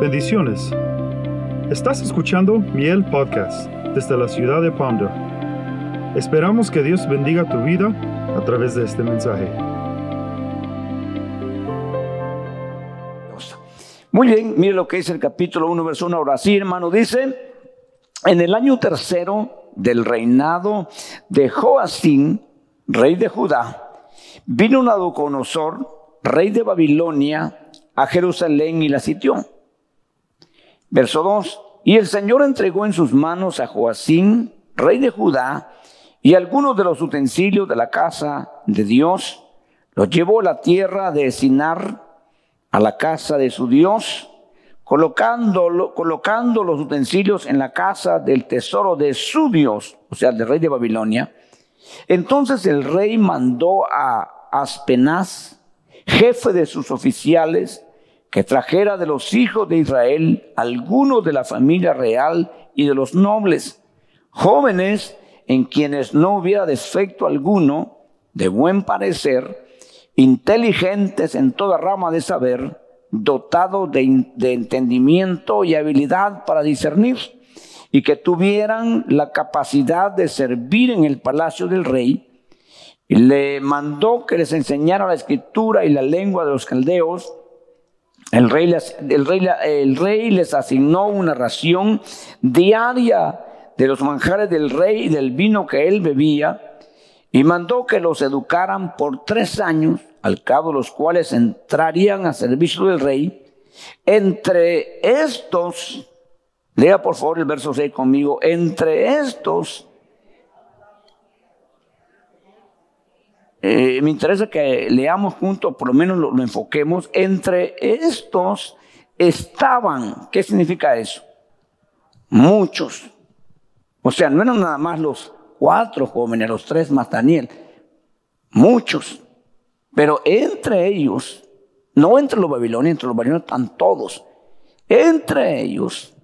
Bendiciones. Estás escuchando Miel Podcast desde la ciudad de Ponder. Esperamos que Dios bendiga tu vida a través de este mensaje. Muy bien, mire lo que dice el capítulo 1, verso 1. Ahora sí, hermano, dice, en el año tercero del reinado de Joacín, rey de Judá, vino Nabucodonosor, rey de Babilonia, a Jerusalén y la sitió. Verso 2. Y el Señor entregó en sus manos a Joacín, rey de Judá, y algunos de los utensilios de la casa de Dios, los llevó a la tierra de Sinar, a la casa de su Dios, colocando, colocando los utensilios en la casa del tesoro de su Dios, o sea, del rey de Babilonia. Entonces el rey mandó a Aspenaz, jefe de sus oficiales, que trajera de los hijos de Israel algunos de la familia real y de los nobles, jóvenes en quienes no hubiera defecto alguno, de buen parecer, inteligentes en toda rama de saber, dotados de, entendimiento y habilidad para discernir, y que tuvieran la capacidad de servir en el palacio del rey, y le mandó que les enseñara la escritura y la lengua de los caldeos, el rey, les, asignó una ración diaria de los manjares del rey y del vino que él bebía, y mandó que los educaran por tres años, al cabo de los cuales entrarían a servicio del rey. Entre estos, lea por favor el verso 6 conmigo, entre estos Eh, me interesa que leamos juntos, por lo menos lo, lo, enfoquemos. Entre estos estaban, ¿qué significa eso? Muchos. O sea, no eran nada más los cuatro jóvenes, los tres más Daniel. Muchos. Pero entre ellos, no entre los babilonios, entre los babilonios están todos. Entre ellos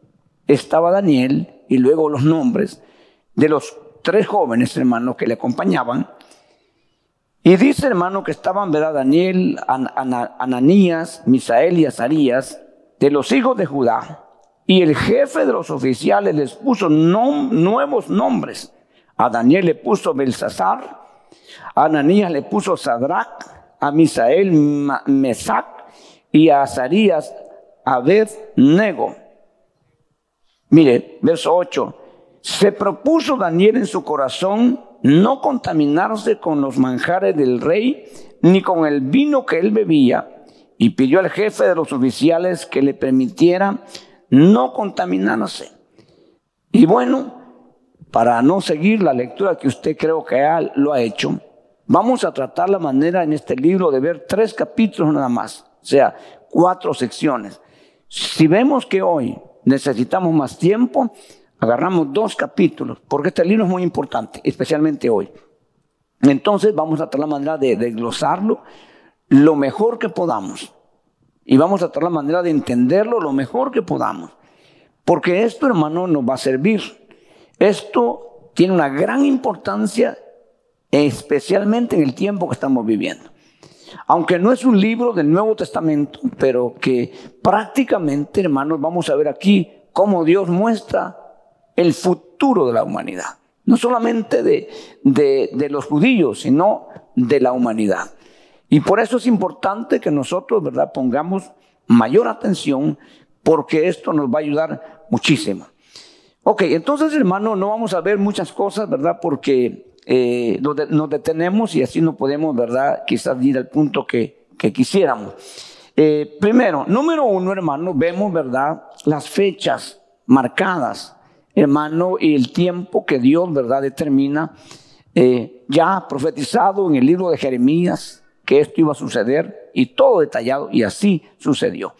estaba Daniel y luego los nombres de los tres jóvenes hermanos que le acompañaban y dice, hermano, que estaban, ¿verdad? Daniel, An Ananías, Misael y Azarías, de los hijos de Judá. Y el jefe de los oficiales les puso nuevos nombres. A Daniel le puso Belsasar, a Ananías le puso Sadrach, a Misael Mesac y a Azarías Abed Nego. Mire, verso 8. Se propuso Daniel en su corazón no contaminarse con los manjares del rey, ni con el vino que él bebía, y pidió al jefe de los oficiales que le permitiera no contaminarse. Y bueno, para no seguir la lectura que usted creo que lo ha hecho, vamos a tratar la manera en este libro de ver tres capítulos nada más, o sea, cuatro secciones. Si vemos que hoy necesitamos más tiempo, agarramos dos capítulos, porque este libro es muy importante, especialmente hoy. Entonces vamos a tratar la manera de desglosarlo lo mejor que podamos. Y vamos a tratar la manera de entenderlo lo mejor que podamos. Porque esto, hermano, nos va a servir. Esto tiene una gran importancia, especialmente en el tiempo que estamos viviendo. Aunque no es un libro del Nuevo Testamento, pero que prácticamente, hermanos, vamos a ver aquí cómo Dios muestra el futuro de la humanidad. No solamente de, de, los judíos, sino de la humanidad. Y por eso es importante que nosotros, ¿verdad?, pongamos mayor atención porque esto nos va a ayudar muchísimo. Ok, entonces, hermano, no vamos a ver muchas cosas, ¿verdad? Porque eh, nos, detenemos y así no podemos, ¿verdad? Quizás ir al punto que, que quisiéramos. Eh, primero, número uno, hermano, vemos, ¿verdad? Las fechas marcadas hermano, y el tiempo que Dios, ¿verdad?, determina, eh, ya profetizado en el libro de Jeremías, que esto iba a suceder, y todo detallado, y así sucedió.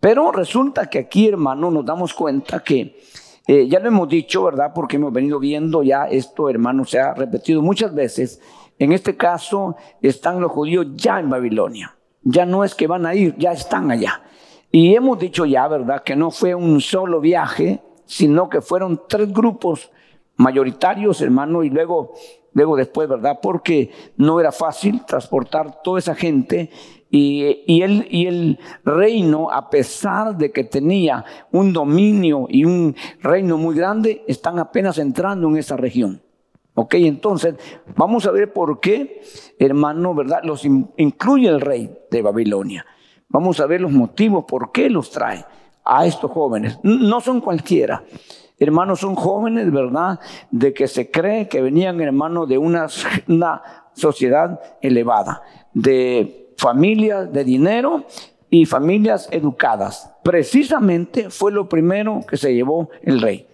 Pero resulta que aquí, hermano, nos damos cuenta que eh, ya lo hemos dicho, ¿verdad? Porque hemos venido viendo ya esto, hermano, se ha repetido muchas veces. En este caso, están los judíos ya en Babilonia. Ya no es que van a ir, ya están allá. Y hemos dicho ya, ¿verdad? Que no fue un solo viaje, sino que fueron tres grupos mayoritarios, hermano, y luego, luego después, ¿verdad? Porque no era fácil transportar toda esa gente Y, el, y el reino, a pesar de que tenía un dominio y un reino muy grande, están apenas entrando en esa región. Ok, entonces vamos a ver por qué, hermano, ¿verdad? Los incluye el rey de Babilonia. Vamos a ver los motivos por qué los trae a estos jóvenes. No son cualquiera. Hermanos, son jóvenes, ¿verdad? De que se cree que venían, hermanos, de una, sociedad elevada, de familias de dinero y familias educadas. Precisamente fue lo primero que se llevó el rey.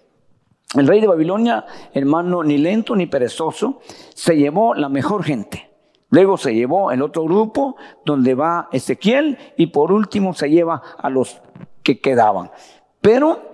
El rey de Babilonia, hermano, ni lento ni perezoso, se llevó la mejor gente. Luego se llevó el otro grupo donde va Ezequiel y por último se lleva a los que quedaban. Pero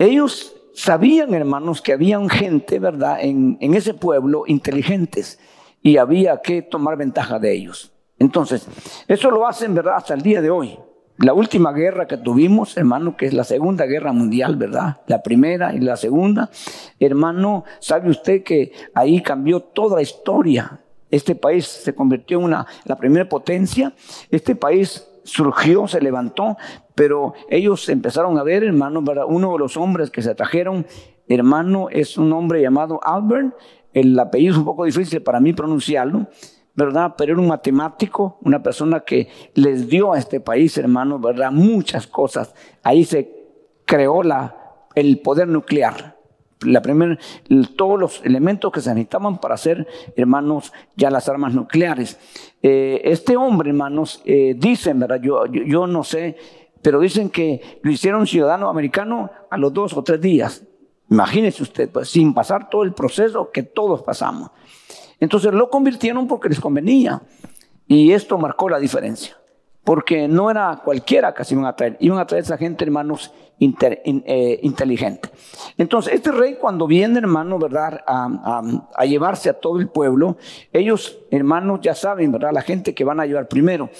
ellos sabían, hermanos, que había gente, ¿verdad?, en, ese pueblo inteligentes y había que tomar ventaja de ellos. Entonces, eso lo hacen, ¿verdad?, hasta el día de hoy. La última guerra que tuvimos, hermano, que es la Segunda Guerra Mundial, ¿verdad? La primera y la segunda. Hermano, ¿sabe usted que ahí cambió toda la historia? Este país se convirtió en una, la primera potencia. Este país surgió, se levantó, pero ellos empezaron a ver, hermano, ¿verdad? uno de los hombres que se trajeron, hermano, es un hombre llamado Albert. El apellido es un poco difícil para mí pronunciarlo ¿verdad? Pero era un matemático, una persona que les dio a este país, hermanos, ¿verdad? Muchas cosas. Ahí se creó la, el poder nuclear. La primera, todos los elementos que se necesitaban para hacer, hermanos, ya las armas nucleares. Eh, este hombre, hermanos, eh, dicen, ¿verdad? Yo, yo, no sé, pero dicen que lo hicieron ciudadano americano a los dos o tres días. Imagínese usted, pues, sin pasar todo el proceso que todos pasamos. Entonces lo convirtieron porque les convenía. Y esto marcó la diferencia. Porque no era cualquiera que se iban a traer. Iban a traer a esa gente, hermanos, eh, inteligente. Entonces, este rey cuando viene, hermano, ¿verdad? A, llevarse a todo el pueblo, ellos, hermanos, ya saben, ¿verdad? La gente que van a llevar primero.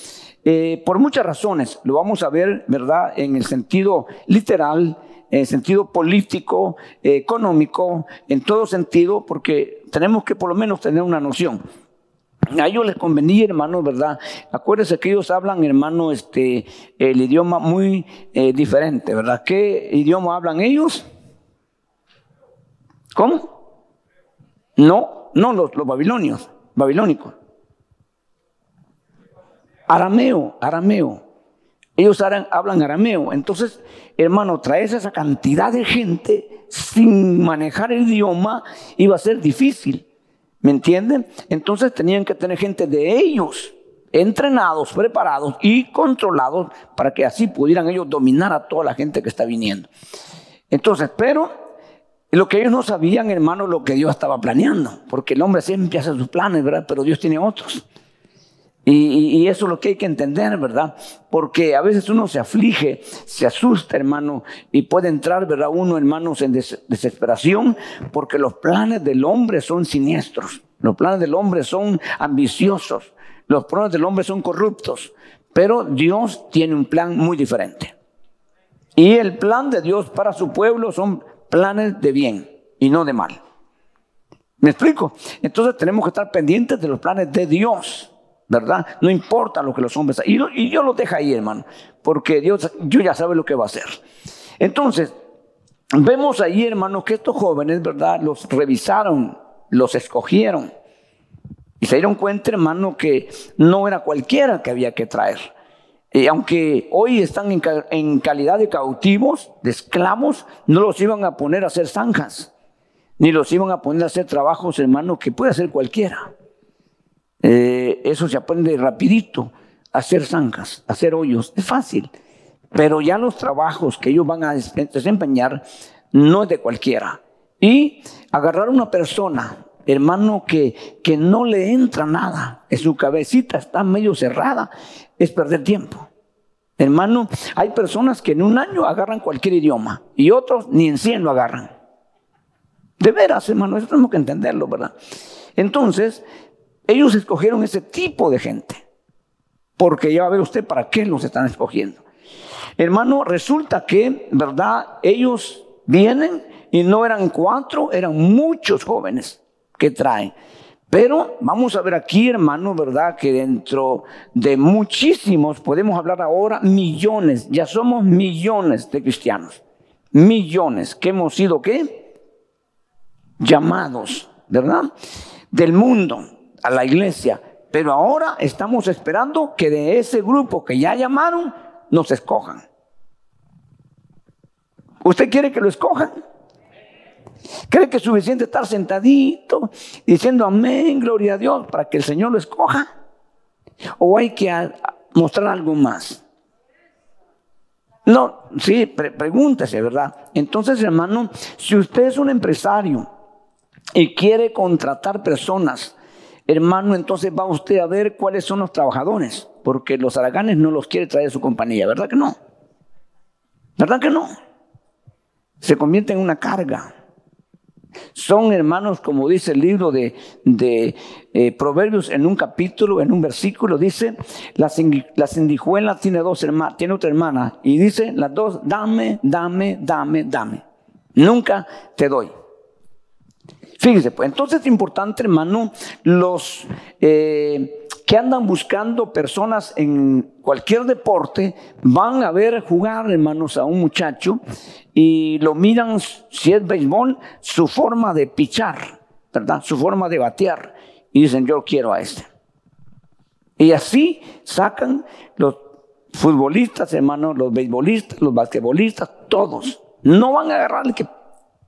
Eh, por muchas razones, lo vamos a ver, ¿verdad? En el sentido literal, en sentido político, económico, en todo sentido, porque tenemos que por lo menos tener una noción. A ellos les convenía, hermano, ¿verdad? Acuérdense que ellos hablan, hermano, este, el idioma muy eh, diferente, ¿verdad? ¿Qué idioma hablan ellos? ¿Cómo? No, no los, los babilonios, babilónicos. Arameo, arameo. Ellos hablan arameo. Entonces, hermano, traes esa cantidad de gente sin manejar el idioma iba a ser difícil. ¿Me entienden? Entonces tenían que tener gente de ellos, entrenados, preparados y controlados para que así pudieran ellos dominar a toda la gente que está viniendo. Entonces, pero lo que ellos no sabían, hermano, lo que Dios estaba planeando, porque el hombre siempre hace sus planes, ¿verdad? Pero Dios tiene otros. Y, eso es lo que hay que entender, ¿verdad? Porque a veces uno se aflige, se asusta, hermano, y puede entrar, ¿verdad? Uno, hermanos, en desesperación, porque los planes del hombre son siniestros, los planes del hombre son ambiciosos, los planes del hombre son corruptos, pero Dios tiene un plan muy diferente. Y el plan de Dios para su pueblo son planes de bien y no de mal. ¿Me explico? Entonces tenemos que estar pendientes de los planes de Dios. ¿Verdad? No importa lo que los hombres... Y, y Dios los deja ahí, hermano, porque Dios, yo ya sabe lo que va a hacer. Entonces, vemos ahí, hermano, que estos jóvenes, ¿verdad? Los revisaron, los escogieron. Y se dieron cuenta, hermano, que no era cualquiera que había que traer. Y aunque hoy están en, en, calidad de cautivos, de esclavos, no los iban a poner a hacer zanjas, ni los iban a poner a hacer trabajos, hermano, que puede hacer cualquiera. Eh, eso se aprende rapidito. Hacer zanjas, hacer hoyos, es fácil. Pero ya los trabajos que ellos van a desempeñar no es de cualquiera. Y agarrar a una persona, hermano, que, que no le entra nada, en su cabecita está medio cerrada, es perder tiempo. Hermano, hay personas que en un año agarran cualquier idioma y otros ni en cien lo agarran. De veras, hermano, eso tenemos que entenderlo, ¿verdad? Entonces, ellos escogieron ese tipo de gente. Porque ya va a ver usted para qué los están escogiendo. Hermano, resulta que, ¿verdad? Ellos vienen y no eran cuatro, eran muchos jóvenes que traen. Pero vamos a ver aquí, hermano, ¿verdad? Que dentro de muchísimos, podemos hablar ahora millones, ya somos millones de cristianos. Millones que hemos sido, ¿qué? Llamados, ¿verdad? Del mundo a la iglesia. Pero ahora estamos esperando que de ese grupo que ya llamaron, nos escojan. ¿Usted quiere que lo escojan? ¿Cree que es suficiente estar sentadito diciendo amén, gloria a Dios, para que el Señor lo escoja? ¿O hay que mostrar algo más? No, sí, pregúntese, ¿verdad? Entonces, hermano, si usted es un empresario y quiere contratar personas, hermano, entonces va usted a ver cuáles son los trabajadores, porque los araganes no los quiere traer su compañía, ¿verdad que no? ¿Verdad que no? Se convierte en una carga. Son hermanos, como dice el libro de, eh, Proverbios en un capítulo, en un versículo, dice, la, la tiene dos hermanas, tiene otra hermana, y dice las dos, dame, dame, dame, dame. Nunca te doy. Fíjese, pues entonces es importante, hermano, los eh, que andan buscando personas en cualquier deporte, van a ver jugar, hermanos, a un muchacho y lo miran, si es béisbol, su forma de pichar, ¿verdad? Su forma de batear. Y dicen, yo quiero a este. Y así sacan los futbolistas, hermanos, los beisbolistas, los basquetbolistas, todos. No van a agarrar el que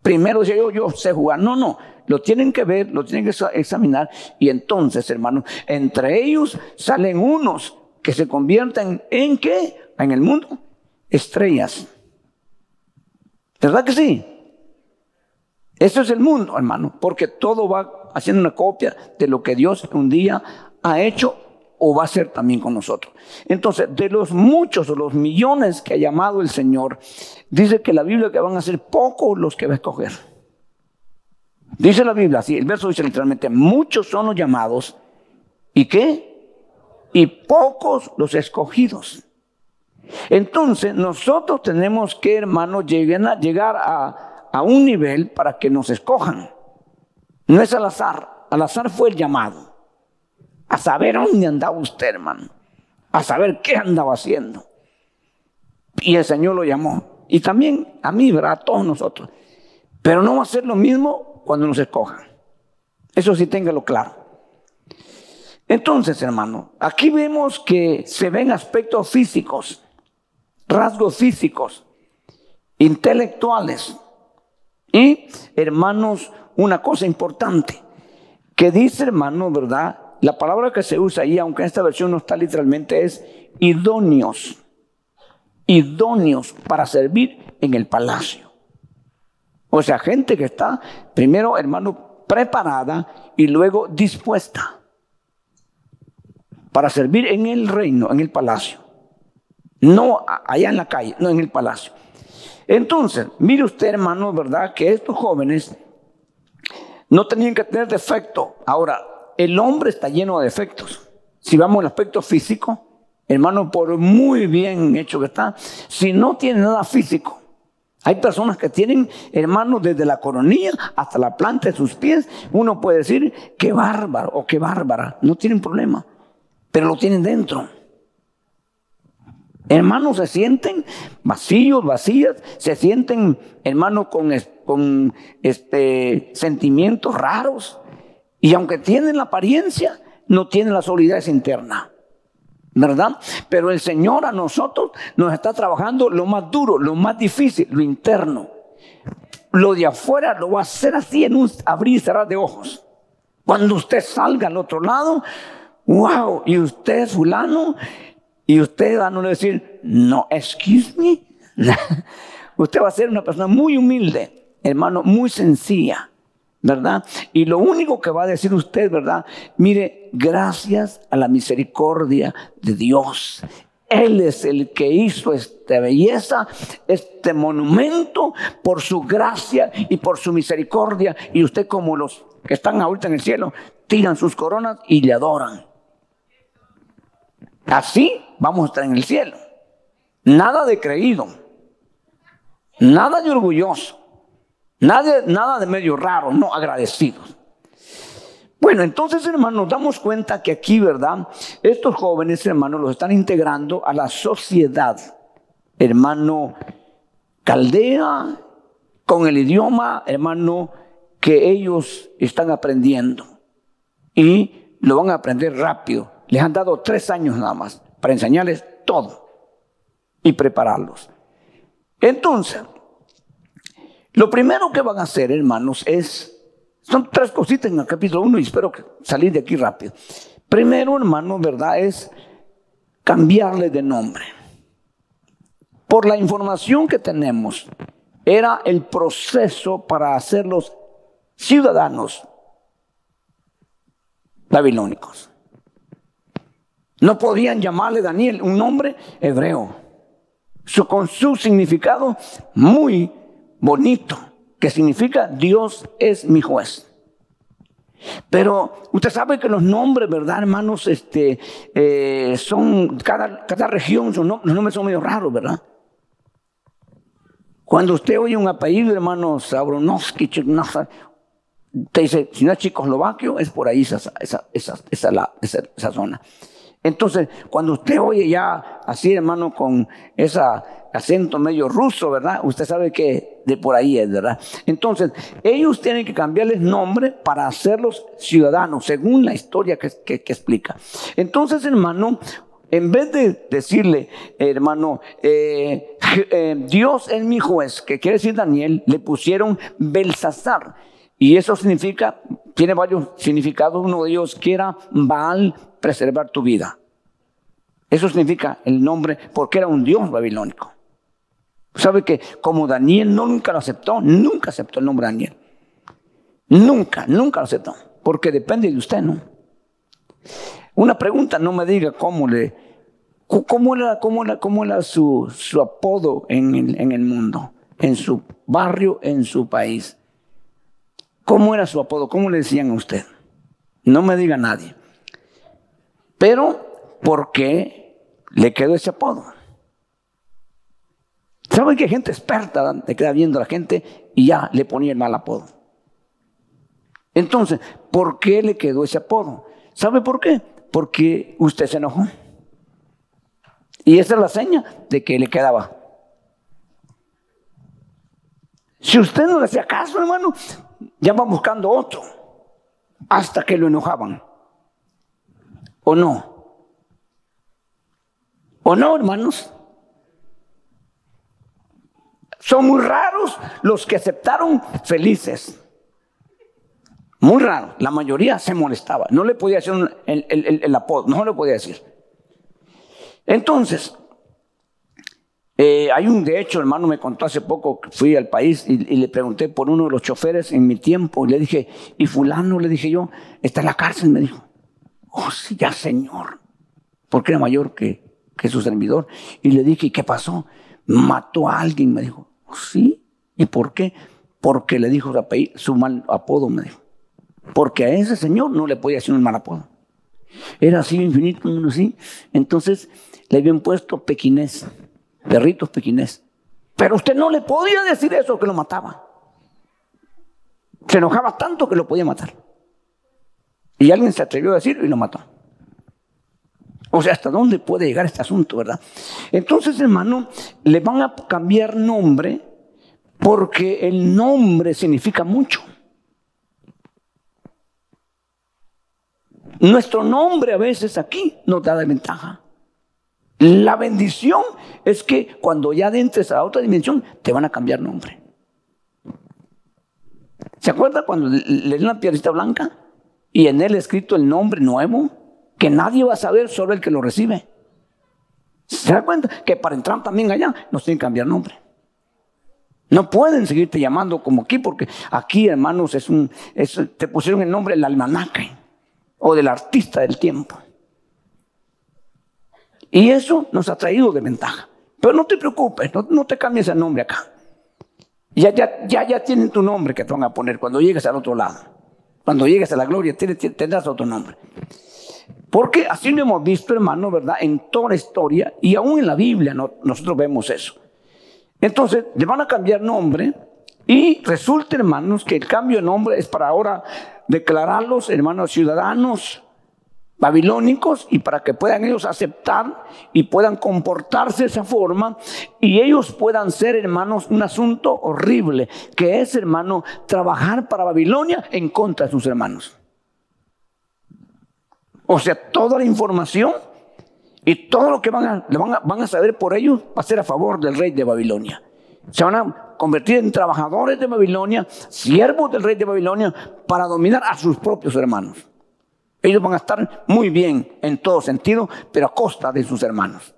primero dice yo, yo sé jugar. No, no. Lo tienen que ver, lo tienen que examinar. Y entonces, hermanos, entre ellos salen unos que se convierten en qué? En el mundo. Estrellas. ¿Verdad que sí? Eso es el mundo, hermano, porque todo va haciendo una copia de lo que Dios un día ha hecho o va a hacer también con nosotros. Entonces, de los muchos o los millones que ha llamado el Señor, dice que la Biblia que van a ser pocos los que va a escoger. Dice la Biblia, así, el verso dice literalmente, muchos son los llamados y qué? Y pocos los escogidos. Entonces, nosotros tenemos que, hermanos, llegar a, a un nivel para que nos escojan. No es al azar, al azar fue el llamado. A saber dónde andaba usted, hermano. A saber qué andaba haciendo. Y el Señor lo llamó. Y también a mí, ¿verdad? A todos nosotros. Pero no va a ser lo mismo cuando nos escojan. Eso sí, téngalo claro. Entonces, hermano, aquí vemos que se ven aspectos físicos rasgos físicos, intelectuales. Y, hermanos, una cosa importante, que dice, hermano, ¿verdad? La palabra que se usa ahí, aunque en esta versión no está literalmente, es idóneos. Idóneos para servir en el palacio. O sea, gente que está, primero, hermano, preparada y luego dispuesta para servir en el reino, en el palacio. No allá en la calle, no en el palacio. Entonces, mire usted, hermano, ¿verdad? Que estos jóvenes no tenían que tener defecto. Ahora, el hombre está lleno de defectos. Si vamos al aspecto físico, hermano, por muy bien hecho que está, si no tiene nada físico, hay personas que tienen, hermano, desde la coronilla hasta la planta de sus pies, uno puede decir, qué bárbaro o qué bárbara, no tienen problema, pero lo tienen dentro. Hermanos, se sienten vacíos, vacías, se sienten, hermanos, con, con este, sentimientos raros. Y aunque tienen la apariencia, no tienen la solidez interna. ¿Verdad? Pero el Señor a nosotros nos está trabajando lo más duro, lo más difícil, lo interno. Lo de afuera lo va a hacer así en un abrir y cerrar de ojos. Cuando usted salga al otro lado, wow, y usted, fulano, y usted va a no decir, no, excuse me. usted va a ser una persona muy humilde, hermano, muy sencilla, ¿verdad? Y lo único que va a decir usted, ¿verdad? Mire, gracias a la misericordia de Dios. Él es el que hizo esta belleza, este monumento, por su gracia y por su misericordia. Y usted como los que están ahorita en el cielo, tiran sus coronas y le adoran. Así vamos a estar en el cielo. Nada de creído, nada de orgulloso, nada, de medio raro, no agradecidos. Bueno, entonces, hermanos, nos damos cuenta que aquí, ¿verdad? Estos jóvenes, hermanos, los están integrando a la sociedad, hermano, caldea, con el idioma, hermano, que ellos están aprendiendo. Y lo van a aprender rápido. Les han dado tres años nada más para enseñarles todo y prepararlos. Entonces, lo primero que van a hacer, hermanos, es son tres cositas en el capítulo 1 y espero salir de aquí rápido. Primero, hermano, ¿verdad? Es cambiarle de nombre. Por la información que tenemos, era el proceso para hacerlos ciudadanos babilónicos. No podían llamarle Daniel un nombre hebreo, con su significado muy bonito que significa Dios es mi juez. Pero usted sabe que los nombres, ¿verdad, hermanos? Este, eh, son, cada, cada región, los nombres son medio raros, ¿verdad? Cuando usted oye un apellido, hermano Sabronovsky, te dice, si no es chicoslovaquio, es por ahí esa, esa, esa, esa, esa zona. Entonces, cuando usted oye ya así, hermano, con ese acento medio ruso, ¿verdad? Usted sabe que de por ahí es, ¿verdad? Entonces, ellos tienen que cambiarles nombre para hacerlos ciudadanos, según la historia que, explica. Entonces, hermano, en vez de decirle, hermano, eh, eh, Dios es mi juez, que quiere decir Daniel, le pusieron Belsasar. Y eso significa, tiene varios significados. Uno de ellos que era Baal preservar tu vida. Eso significa el nombre, porque era un dios babilónico. ¿Sabe que como Daniel no nunca lo aceptó, nunca aceptó el nombre Daniel? Nunca, nunca lo aceptó, porque depende de usted, ¿no? Una pregunta, no me diga cómo le, cómo era, cómo era, cómo era su, apodo en el, en el mundo, en su barrio, en su país. ¿Cómo era su apodo? ¿Cómo le decían a usted? No me diga nadie. Pero, ¿por qué le quedó ese apodo? ¿Saben hay gente experta le queda viendo a la gente y ya le ponía el mal apodo? Entonces, ¿por qué le quedó ese apodo? ¿Sabe por qué? Porque usted se enojó. Y esa es la seña de que le quedaba. Si usted no le hacía caso, hermano, ya va buscando otro hasta que lo enojaban. ¿O no? ¿O no, hermanos? Son muy raros los que aceptaron felices. Muy raro. La mayoría se molestaba. No le podía decir el, apodo, no le podía decir. Entonces, eh, hay un, de hecho, hermano me contó hace poco, fui al país y, y, le pregunté por uno de los choferes en mi tiempo y le dije, y fulano, le dije yo, está en la cárcel, me dijo. Oh, sí, ya señor. Porque era mayor que, que su servidor. Y le dije, ¿y qué pasó? Mató a alguien, me dijo. Sí. ¿Y por qué? Porque le dijo su mal apodo, me dijo. Porque a ese señor no le podía hacer un mal apodo. Era así infinito, así. Entonces le habían puesto pequinés, perritos pequinés. Pero usted no le podía decir eso que lo mataba. Se enojaba tanto que lo podía matar. Y alguien se atrevió a decir y lo mató. O sea, ¿hasta dónde puede llegar este asunto, verdad? Entonces, hermano, le van a cambiar nombre porque el nombre significa mucho. Nuestro nombre a veces aquí nos da la ventaja. La bendición es que cuando ya entres a otra dimensión, te van a cambiar nombre. ¿Se acuerda cuando le dieron la piedrita blanca? y en él escrito el nombre nuevo que nadie va a saber, solo el que lo recibe. ¿Se da cuenta? Que para entrar también allá nos tienen que cambiar nombre. No pueden seguirte llamando como aquí, porque aquí, hermanos, es un, te pusieron el nombre del almanaque o del artista del tiempo. Y eso nos ha traído de ventaja. Pero no te preocupes, no, te cambies el nombre acá. Ya, ya, ya, ya tienen tu nombre que te van a poner cuando llegues al otro lado. Cuando llegues a la gloria tendrás otro nombre. Porque así lo hemos visto, hermano, ¿verdad? En toda la historia y aún en la Biblia nosotros vemos eso. Entonces, le van a cambiar nombre Y resulta, hermanos, que el cambio de nombre es para ahora declararlos, hermanos, ciudadanos babilónicos y para que puedan ellos aceptar y puedan comportarse de esa forma y ellos puedan ser, hermanos, un asunto horrible, que es, hermano, trabajar para Babilonia en contra de sus hermanos. O sea, toda la información y todo lo que van a, van a, saber por ellos va a ser a favor del rey de Babilonia. Se van a convertir en trabajadores de Babilonia, siervos del rey de Babilonia, para dominar a sus propios hermanos. Ellos van a estar muy bien en todo sentido, pero a costa de sus hermanos.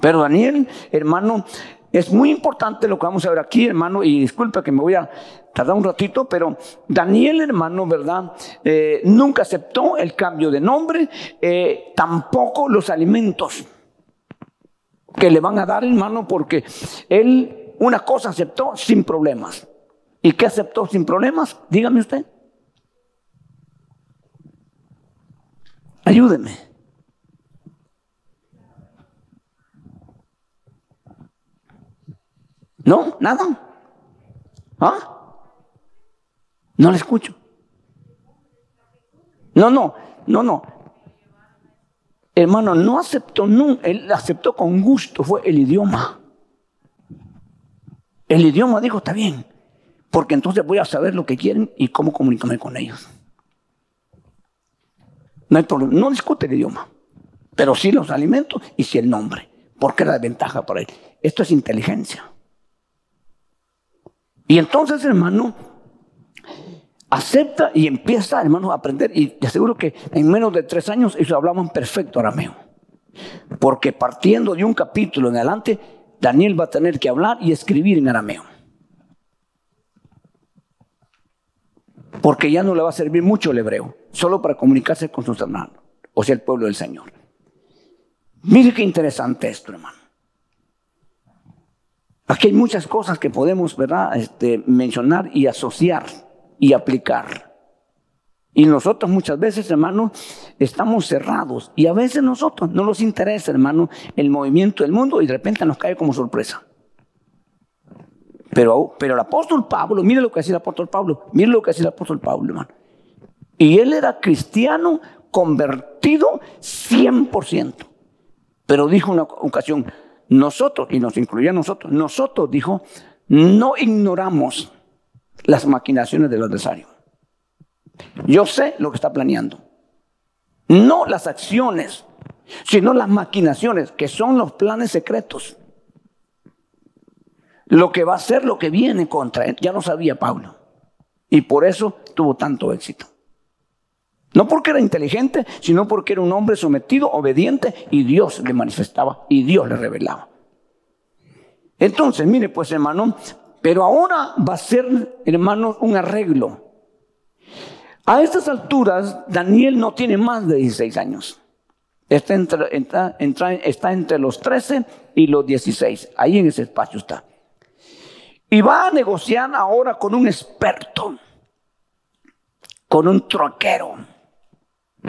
Pero Daniel, hermano, es muy importante lo que vamos a ver aquí, hermano, y disculpa que me voy a tardar un ratito, pero Daniel, hermano, ¿verdad? Eh, nunca aceptó el cambio de nombre, eh, tampoco los alimentos que le van a dar, hermano, porque él una cosa aceptó sin problemas. ¿Y qué aceptó sin problemas? Dígame usted. Ayúdeme. ¿No? ¿Nada? ¿Ah? No le escucho. No, no, no, no. Hermano, no aceptó, no, él aceptó con gusto, fue el idioma. El idioma dijo, está bien, porque entonces voy a saber lo que quieren y cómo comunicarme con ellos. No hay problema, no discute el idioma, pero sí los alimentos y sí el nombre, porque era de ventaja para él. Esto es inteligencia. Y entonces, hermano, acepta y empieza, hermano, a aprender. Y te aseguro que en menos de tres años ellos hablaban perfecto arameo. Porque partiendo de un capítulo en adelante, Daniel va a tener que hablar y escribir en arameo. Porque ya no le va a servir mucho el hebreo, solo para comunicarse con sus hermanos, o sea, el pueblo del Señor. Mire qué interesante esto, hermano. Aquí hay muchas cosas que podemos, ¿verdad?, este, mencionar y asociar y aplicar. Y nosotros muchas veces, hermano, estamos cerrados. Y a veces nosotros no nos interesa, hermano, el movimiento del mundo y de repente nos cae como sorpresa. Pero, pero el apóstol Pablo, mire lo que hacía el apóstol Pablo, mire lo que hacía el apóstol Pablo, hermano. Y él era cristiano convertido 100%. Pero dijo una ocasión, nosotros, y nos incluía a nosotros, nosotros, dijo, no ignoramos las maquinaciones del adversario. Yo sé lo que está planeando. No las acciones, sino las maquinaciones, que son los planes secretos. Lo que va a ser lo que viene contra él. Ya lo sabía Pablo. Y por eso tuvo tanto éxito. No porque era inteligente, sino porque era un hombre sometido, obediente, y Dios le manifestaba y Dios le revelaba. Entonces, mire pues hermano, pero ahora va a ser, hermano, un arreglo. A estas alturas, Daniel no tiene más de 16 años. Está entre, está entre los 13 y los 16. Ahí en ese espacio está. Y va a negociar ahora con un experto, con un troquero,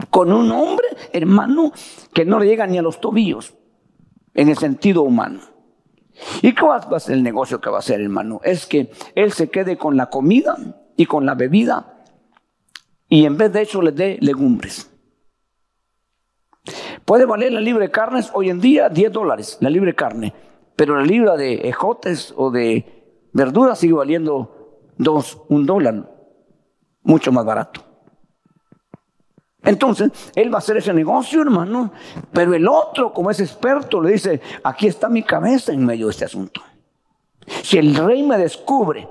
con un hombre, hermano, que no le llega ni a los tobillos, en el sentido humano. ¿Y cuál va a ser el negocio que va a hacer, hermano? Es que él se quede con la comida y con la bebida y en vez de eso le dé legumbres. Puede valer la libre de carnes hoy en día 10 dólares, la libre carne, pero la libra de ejotes o de Verduras sigue valiendo dos, un dólar, mucho más barato. Entonces, él va a hacer ese negocio, hermano, pero el otro, como es experto, le dice, aquí está mi cabeza en medio de este asunto. Si el rey me descubre,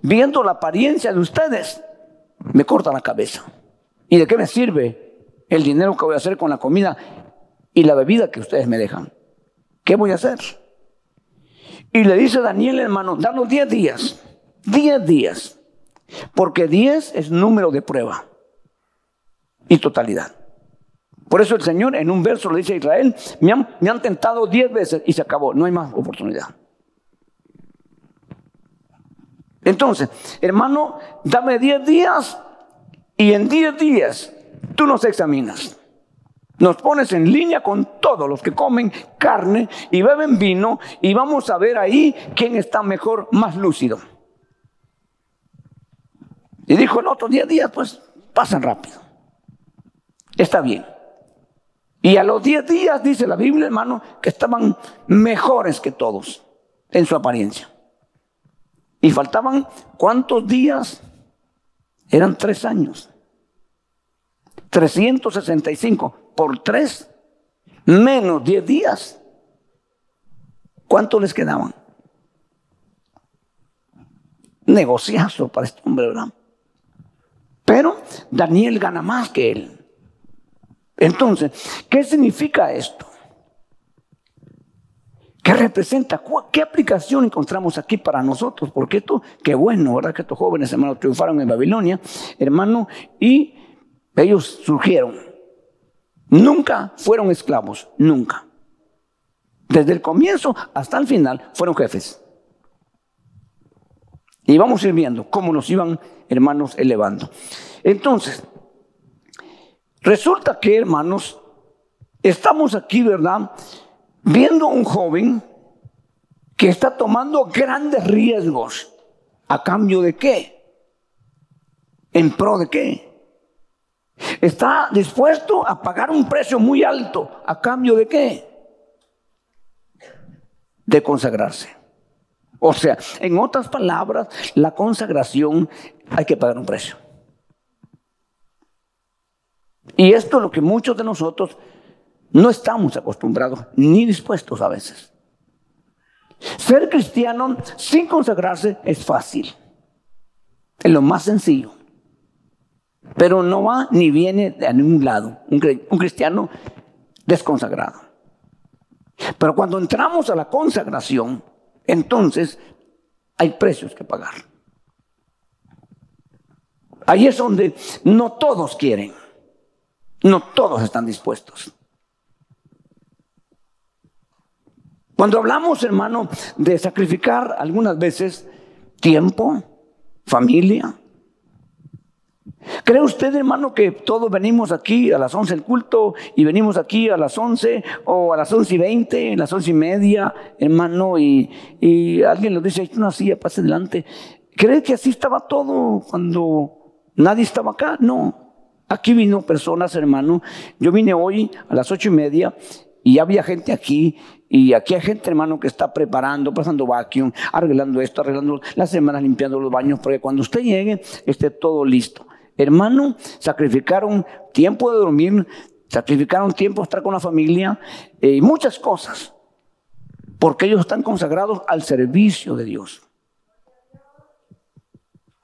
viendo la apariencia de ustedes, me corta la cabeza. ¿Y de qué me sirve el dinero que voy a hacer con la comida y la bebida que ustedes me dejan? ¿Qué voy a hacer? Y le dice Daniel, hermano, danos 10 días, 10 días, porque 10 es número de prueba y totalidad. Por eso el Señor en un verso le dice a Israel, me han, me han tentado 10 veces y se acabó, no hay más oportunidad. Entonces, hermano, dame 10 días y en 10 días tú nos examinas. Nos pones en línea con todos los que comen carne y beben vino y vamos a ver ahí quién está mejor, más lúcido. Y dijo el otro, 10 días, pues pasan rápido. Está bien. Y a los 10 días, dice la Biblia, hermano, que estaban mejores que todos en su apariencia. Y faltaban cuántos días? Eran tres años. 365 por tres, menos 10 días. ¿Cuánto les quedaban? Negociazo para este hombre, ¿verdad? Pero Daniel gana más que él. Entonces, ¿qué significa esto? ¿Qué representa? ¿Qué aplicación encontramos aquí para nosotros? Porque esto, qué bueno, ¿verdad? Que estos jóvenes hermanos triunfaron en Babilonia, hermano, y ellos surgieron. Nunca fueron esclavos, nunca. Desde el comienzo hasta el final fueron jefes. Y vamos a ir viendo cómo nos iban, hermanos, elevando. Entonces, resulta que, hermanos, estamos aquí, ¿verdad? Viendo a un joven que está tomando grandes riesgos. ¿A cambio de qué? ¿En pro de qué? Está dispuesto a pagar un precio muy alto. ¿A cambio de qué? De consagrarse. O sea, en otras palabras, la consagración hay que pagar un precio. Y esto es lo que muchos de nosotros no estamos acostumbrados ni dispuestos a veces. Ser cristiano sin consagrarse es fácil. Es lo más sencillo. Pero no va ni viene de ningún lado. Un, cristiano desconsagrado. Pero cuando entramos a la consagración, entonces hay precios que pagar. Ahí es donde no todos quieren. No todos están dispuestos. Cuando hablamos, hermano, de sacrificar algunas veces tiempo, familia, ¿Cree usted, hermano, que todos venimos aquí a las 11 el culto y venimos aquí a las 11 o a las 11 y 20, a las 11 y media, hermano, y, alguien nos dice, hay una silla, pase adelante? ¿Cree que así estaba todo cuando nadie estaba acá? No. Aquí vino personas, hermano. Yo vine hoy a las ocho y media y había gente aquí y aquí hay gente, hermano, que está preparando, pasando vacuum, arreglando esto, arreglando las semanas, limpiando los baños, porque cuando usted llegue esté todo listo. Hermano, sacrificaron tiempo de dormir, sacrificaron tiempo de estar con la familia eh, y muchas cosas, porque ellos están consagrados al servicio de Dios.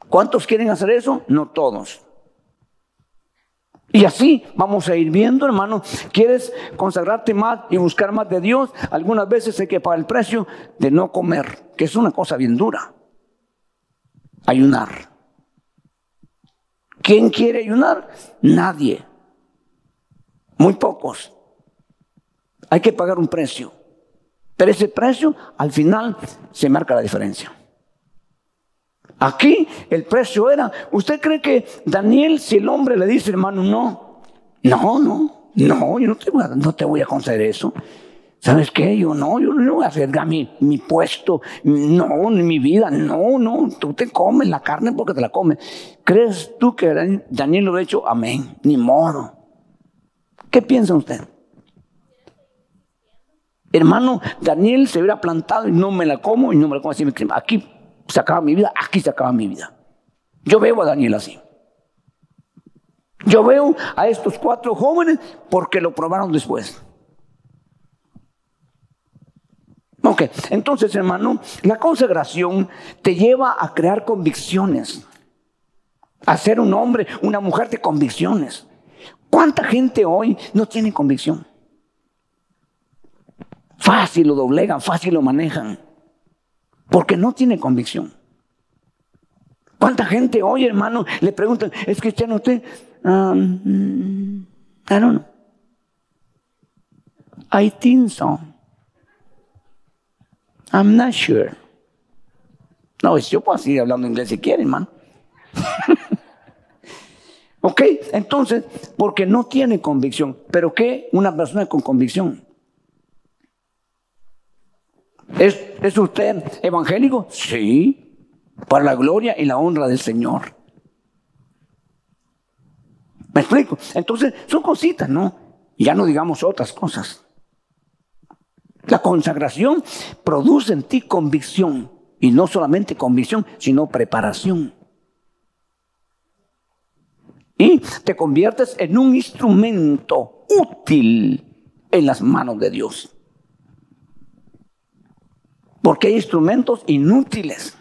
¿Cuántos quieren hacer eso? No todos. Y así vamos a ir viendo, hermano. ¿Quieres consagrarte más y buscar más de Dios? Algunas veces hay que pagar el precio de no comer, que es una cosa bien dura. Ayunar. ¿Quién quiere ayunar? Nadie. Muy pocos. Hay que pagar un precio. Pero ese precio al final se marca la diferencia. Aquí el precio era, ¿usted cree que Daniel, si el hombre le dice, hermano, no, no, no, no, yo no te voy a, conceder eso? ¿Sabes qué? Yo no, yo no voy a arriesgar mi, mi puesto, no, ni mi vida, no, no, tú te comes la carne porque te la comes. ¿Crees tú que Daniel lo ha hecho? Amén, ni modo. ¿Qué piensa usted? Hermano, Daniel se hubiera plantado y no me la como y no me la como así. Aquí se acaba mi vida, aquí se acaba mi vida. Yo veo a Daniel así. Yo veo a estos cuatro jóvenes porque lo probaron después. Ok, entonces hermano, la consagración te lleva a crear convicciones, a ser un hombre, una mujer de convicciones. ¿Cuánta gente hoy no tiene convicción? Fácil lo doblegan, fácil lo manejan porque no tiene convicción. ¿Cuánta gente hoy, hermano, le preguntan, ¿es cristiano usted? Um, I don't know. I think so. I'm not sure. No, yo puedo seguir hablando inglés si quieren, hermano. ok, entonces, porque no tiene convicción. ¿Pero qué? Una persona con convicción ¿Es, usted evangélico? Sí, para la gloria y la honra del Señor. ¿Me explico? Entonces, son cositas, ¿no? Ya no digamos otras cosas. La consagración produce en ti convicción. Y no solamente convicción, sino preparación. Y te conviertes en un instrumento útil en las manos de Dios. Porque hay instrumentos inútiles.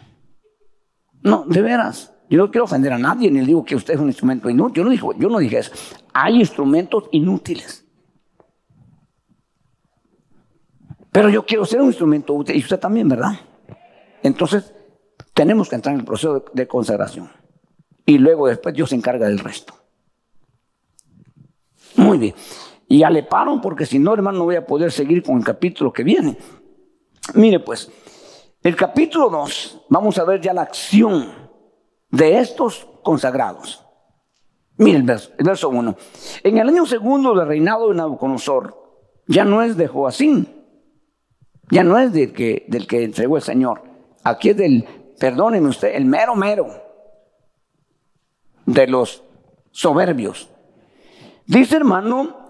No, de veras. Yo no quiero ofender a nadie, ni digo que usted es un instrumento inútil. Yo no, dije, yo no dije eso. Hay instrumentos inútiles. Pero yo quiero ser un instrumento útil, y usted también, ¿verdad? Entonces, tenemos que entrar en el proceso de consagración. Y luego después Dios se encarga del resto. Muy bien. Y ya le paro porque si no, hermano, no voy a poder seguir con el capítulo que viene. Mire pues, el capítulo 2, vamos a ver ya la acción de estos consagrados. Mire el verso, el verso 1. En el año segundo del reinado de Nabucodonosor, ya no es de Joacín, ya no es del que, del que entregó el Señor. Aquí es del, perdóneme usted, el mero mero de los soberbios. Dice hermano,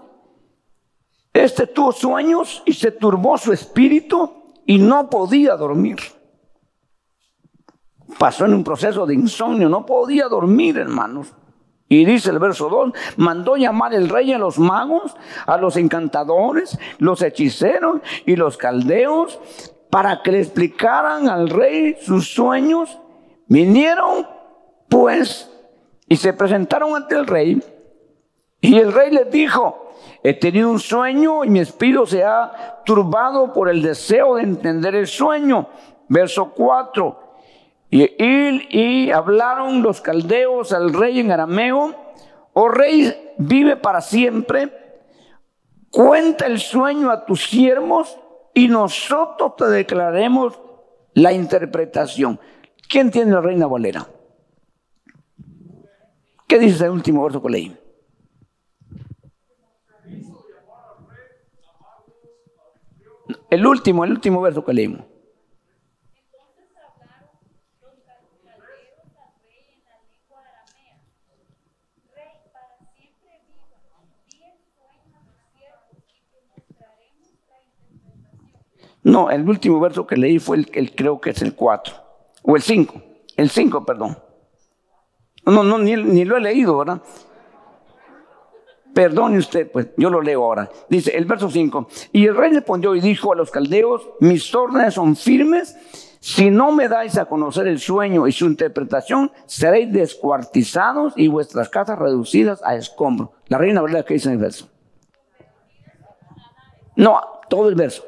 este tuvo sueños y se turbó su espíritu y no podía dormir. Pasó en un proceso de insomnio, no podía dormir, hermanos. Y dice el verso 2, mandó llamar el rey a los magos, a los encantadores, los hechiceros y los caldeos, para que le explicaran al rey sus sueños. Vinieron pues y se presentaron ante el rey. Y el rey les dijo, he tenido un sueño y mi espíritu se ha turbado por el deseo de entender el sueño. Verso 4. Y, y hablaron los caldeos al rey en arameo, oh rey, vive para siempre, cuenta el sueño a tus siervos y nosotros te declaremos la interpretación. ¿Quién tiene la reina Valera? ¿Qué dice el último verso que leí? El último, el último verso que leímos. No, el último verso que leí fue el, creo que es el 4, o el 5, el 5, perdón. No, no, ni, ni lo he leído, ¿verdad? Perdone usted, pues yo lo leo ahora. Dice el verso 5. Y el rey respondió y dijo a los caldeos, mis órdenes son firmes. Si no me dais a conocer el sueño y su interpretación, seréis descuartizados y vuestras casas reducidas a escombro. La reina verdad que dice en el verso. No, todo el verso.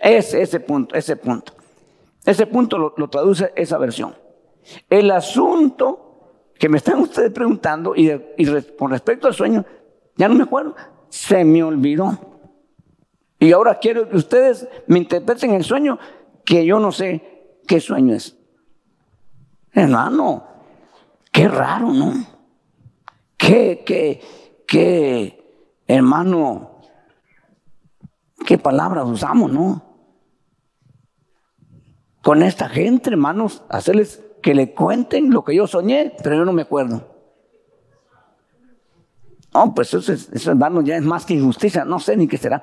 Ese, ese punto, ese punto. Ese punto lo, traduce esa versión. El asunto que me están ustedes preguntando y, con respecto al sueño, ya no me acuerdo, se me olvidó. Y ahora quiero que ustedes me interpreten el sueño que yo no sé qué sueño es. Hermano, qué raro, ¿no? Qué, qué, qué, hermano, qué palabras usamos, ¿no? con esta gente, hermanos, hacerles que le cuenten lo que yo soñé, pero yo no me acuerdo. No, pues eso, eso, hermano, ya es más que injusticia, no sé ni qué será.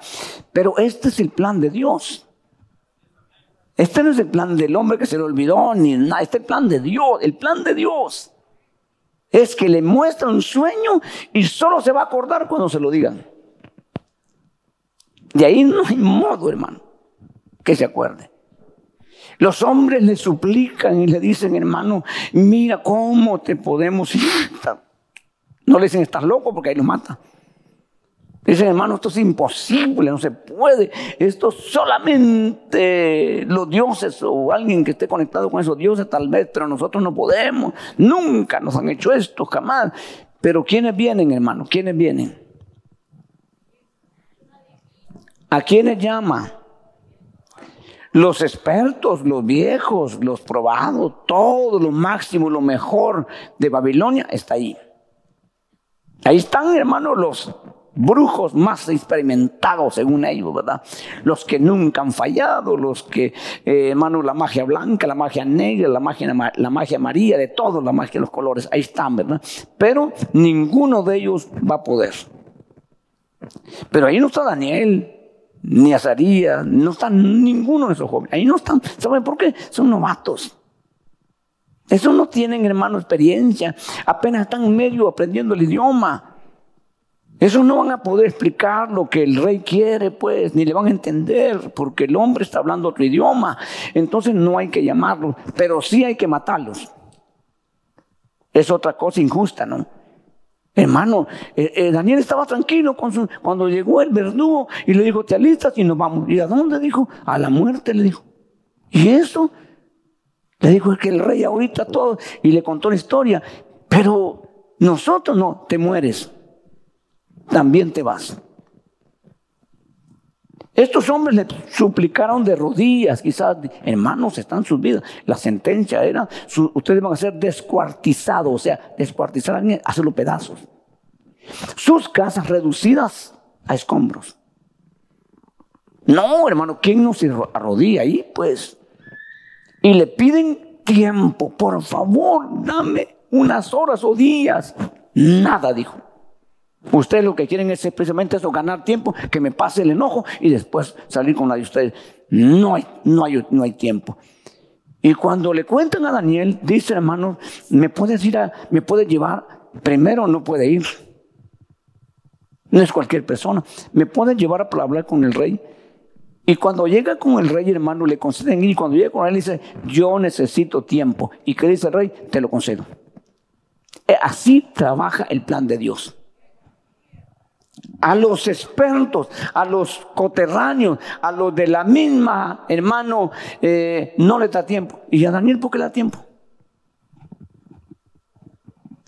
Pero este es el plan de Dios. Este no es el plan del hombre que se le olvidó, ni nada, este es el plan de Dios, el plan de Dios. Es que le muestra un sueño y solo se va a acordar cuando se lo digan. De ahí no hay modo, hermano, que se acuerde. Los hombres le suplican y le dicen, hermano, mira cómo te podemos ir. No le dicen, estás loco porque ahí lo mata. Dicen, hermano, esto es imposible, no se puede. Esto solamente los dioses o alguien que esté conectado con esos dioses tal vez, pero nosotros no podemos. Nunca nos han hecho esto, jamás. Pero ¿quiénes vienen, hermano? ¿Quiénes vienen? ¿A quiénes llama? Los expertos, los viejos, los probados, todo lo máximo, lo mejor de Babilonia está ahí. Ahí están, hermanos, los, brujos más experimentados según ellos, ¿verdad? Los que nunca han fallado, los que, eh, hermano, la magia blanca, la magia negra, la magia, la magia amarilla, de todos, la magia de los colores, ahí están, ¿verdad? Pero ninguno de ellos va a poder. Pero ahí no está Daniel, ni Azarías, no está ninguno de esos jóvenes, ahí no están. ¿Saben por qué? Son novatos. Esos no tienen, hermano, experiencia. Apenas están medio aprendiendo el idioma. Esos no van a poder explicar lo que el rey quiere, pues, ni le van a entender, porque el hombre está hablando otro idioma. Entonces no hay que llamarlos, pero sí hay que matarlos. Es otra cosa injusta, ¿no? Hermano, eh, eh, Daniel estaba tranquilo cuando llegó el verdugo y le dijo, te alistas y nos vamos. ¿Y a dónde dijo? A la muerte le dijo. ¿Y eso? Le dijo que el rey ahorita todo y le contó la historia. Pero nosotros no, te mueres. También te vas. Estos hombres le suplicaron de rodillas, quizás, hermanos, están sus vidas. La sentencia era, ustedes van a ser descuartizados, o sea, descuartizar a alguien, hacerlo pedazos. Sus casas reducidas a escombros. No, hermano, ¿quién no se arrodilla ahí? Pues y le piden tiempo, por favor, dame unas horas o días. Nada, dijo. Ustedes lo que quieren es precisamente eso, ganar tiempo, que me pase el enojo y después salir con la de ustedes. No hay, no hay, no hay tiempo. Y cuando le cuentan a Daniel, dice hermano, me puedes ir a, me puede llevar, primero no puede ir. No es cualquier persona. Me puede llevar para hablar con el rey. Y cuando llega con el rey, hermano, le conceden y cuando llega con él dice, yo necesito tiempo. ¿Y qué dice el rey? Te lo concedo. Eh, así trabaja el plan de Dios. A los expertos, a los coterráneos, a los de la misma, hermano, eh, no le da tiempo. ¿Y a Daniel por qué le da tiempo?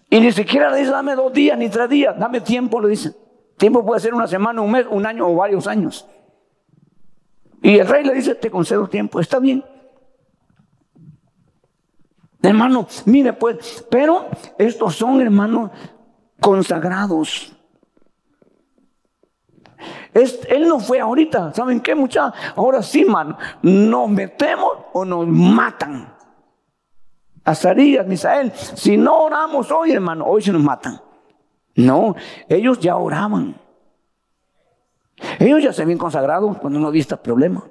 Y ni siquiera le dice, dame dos días ni tres días, dame tiempo, le dice. Tiempo puede ser una semana, un mes, un año o varios años. Y el rey le dice, te concedo tiempo, está bien. Hermano, mire pues, pero estos son hermanos consagrados. Él no fue ahorita, ¿saben qué muchachos? Ahora sí, hermano, nos metemos o nos matan. Azarías, Misael, si no oramos hoy, hermano, hoy se nos matan. No, ellos ya oraban. Ellos ya se habían consagrado cuando no había este problema.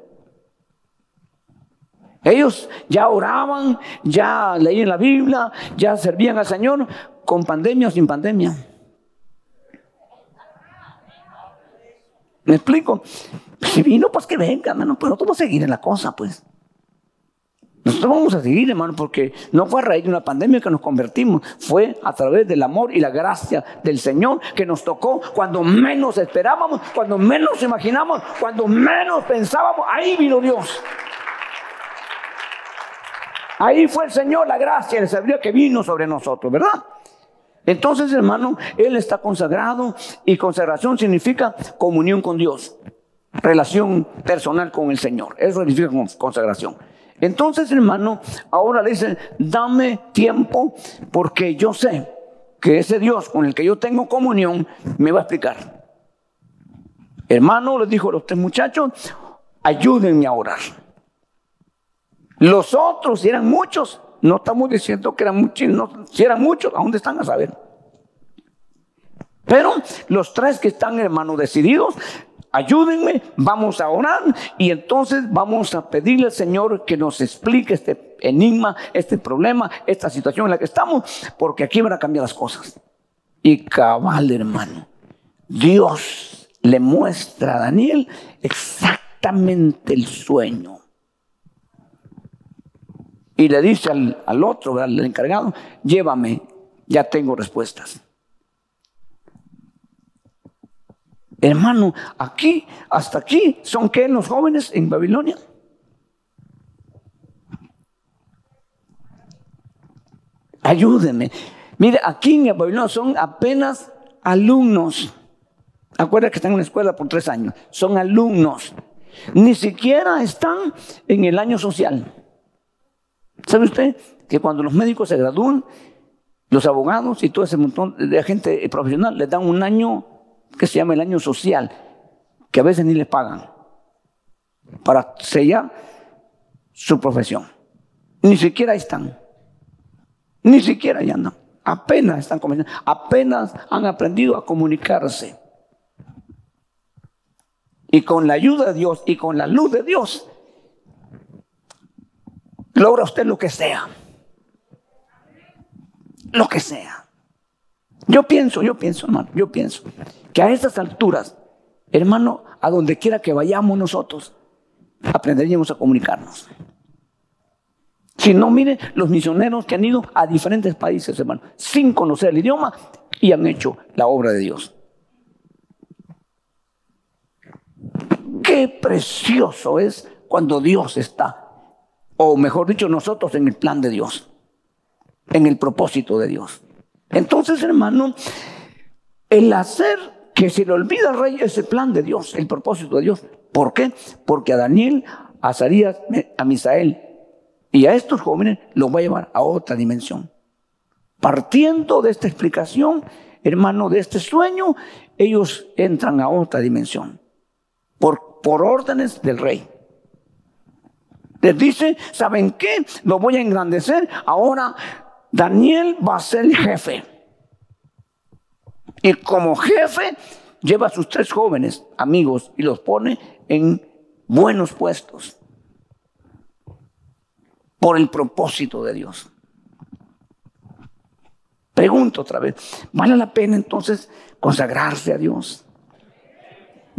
Ellos ya oraban, ya leían la Biblia, ya servían al Señor con pandemia o sin pandemia. ¿Me explico? Si vino, pues que venga, hermano, pero nosotros vamos a seguir en la cosa, pues. Nosotros vamos a seguir, hermano, porque no fue a raíz de una pandemia que nos convertimos, fue a través del amor y la gracia del Señor que nos tocó cuando menos esperábamos, cuando menos imaginamos, cuando menos pensábamos, ahí vino Dios. Ahí fue el Señor, la gracia, el sabiduría que vino sobre nosotros, ¿verdad? Entonces, hermano, Él está consagrado y consagración significa comunión con Dios, relación personal con el Señor. Eso significa consagración. Entonces, hermano, ahora le dicen, dame tiempo porque yo sé que ese Dios con el que yo tengo comunión me va a explicar. Hermano, les dijo a los tres muchachos, ayúdenme a orar. Los otros, eran muchos, no estamos diciendo que eran muchos, si eran muchos, ¿a dónde están a saber? Pero los tres que están, hermano, decididos, ayúdenme, vamos a orar y entonces vamos a pedirle al Señor que nos explique este enigma, este problema, esta situación en la que estamos, porque aquí van a cambiar las cosas. Y cabal, hermano, Dios le muestra a Daniel exactamente el sueño. Y le dice al, al otro, al encargado, llévame, ya tengo respuestas. Hermano, aquí, hasta aquí, ¿son qué los jóvenes en Babilonia? Ayúdenme. Mire, aquí en Babilonia son apenas alumnos. Acuérdate que están en la escuela por tres años. Son alumnos. Ni siquiera están en el año social. ¿Sabe usted que cuando los médicos se gradúan, los abogados y todo ese montón de gente profesional les dan un año que se llama el año social, que a veces ni le pagan para sellar su profesión. Ni siquiera están. Ni siquiera ahí andan. Apenas están comenzando. Apenas han aprendido a comunicarse. Y con la ayuda de Dios y con la luz de Dios, logra usted lo que sea. Lo que sea. Yo pienso, yo pienso, hermano, yo pienso que a estas alturas, hermano, a donde quiera que vayamos nosotros, aprenderíamos a comunicarnos. Si no, mire los misioneros que han ido a diferentes países, hermano, sin conocer el idioma y han hecho la obra de Dios. Qué precioso es cuando Dios está, o mejor dicho, nosotros en el plan de Dios, en el propósito de Dios. Entonces, hermano, el hacer que se le olvida al rey es el plan de Dios, el propósito de Dios. ¿Por qué? Porque a Daniel, a Zarías, a Misael y a estos jóvenes los va a llevar a otra dimensión. Partiendo de esta explicación, hermano, de este sueño, ellos entran a otra dimensión. Por, por órdenes del rey. Les dice, ¿saben qué? Lo voy a engrandecer. Ahora Daniel va a ser jefe. Y como jefe, lleva a sus tres jóvenes amigos y los pone en buenos puestos por el propósito de Dios. Pregunto otra vez, ¿vale la pena entonces consagrarse a Dios?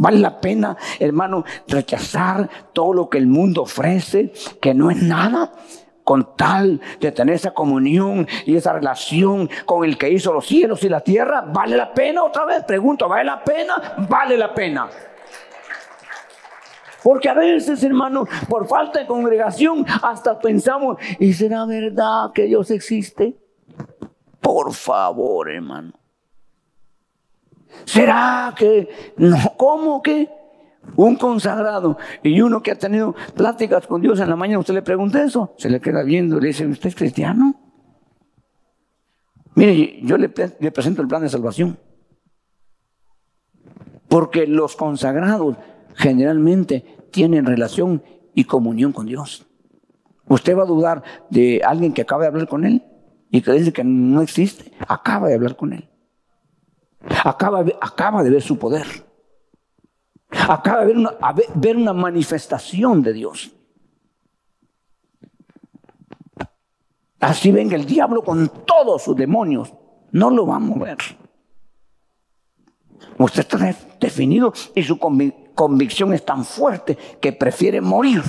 ¿Vale la pena, hermano, rechazar todo lo que el mundo ofrece, que no es nada? con tal de tener esa comunión y esa relación con el que hizo los cielos y la tierra, ¿vale la pena otra vez? Pregunto, ¿vale la pena? Vale la pena. Porque a veces, hermano, por falta de congregación, hasta pensamos, ¿y será verdad que Dios existe? Por favor, hermano. ¿Será que no? ¿Cómo que? un consagrado y uno que ha tenido pláticas con Dios en la mañana, usted le pregunta eso, se le queda viendo y le dice, ¿usted es cristiano? Mire, yo le, le presento el plan de salvación. Porque los consagrados generalmente tienen relación y comunión con Dios. Usted va a dudar de alguien que acaba de hablar con él y que dice que no existe. Acaba de hablar con él. Acaba, acaba de ver su poder. Acaba de ver una, ver una manifestación de Dios. Así venga el diablo con todos sus demonios. No lo va a mover. Usted está definido y su convicción es tan fuerte que prefiere morir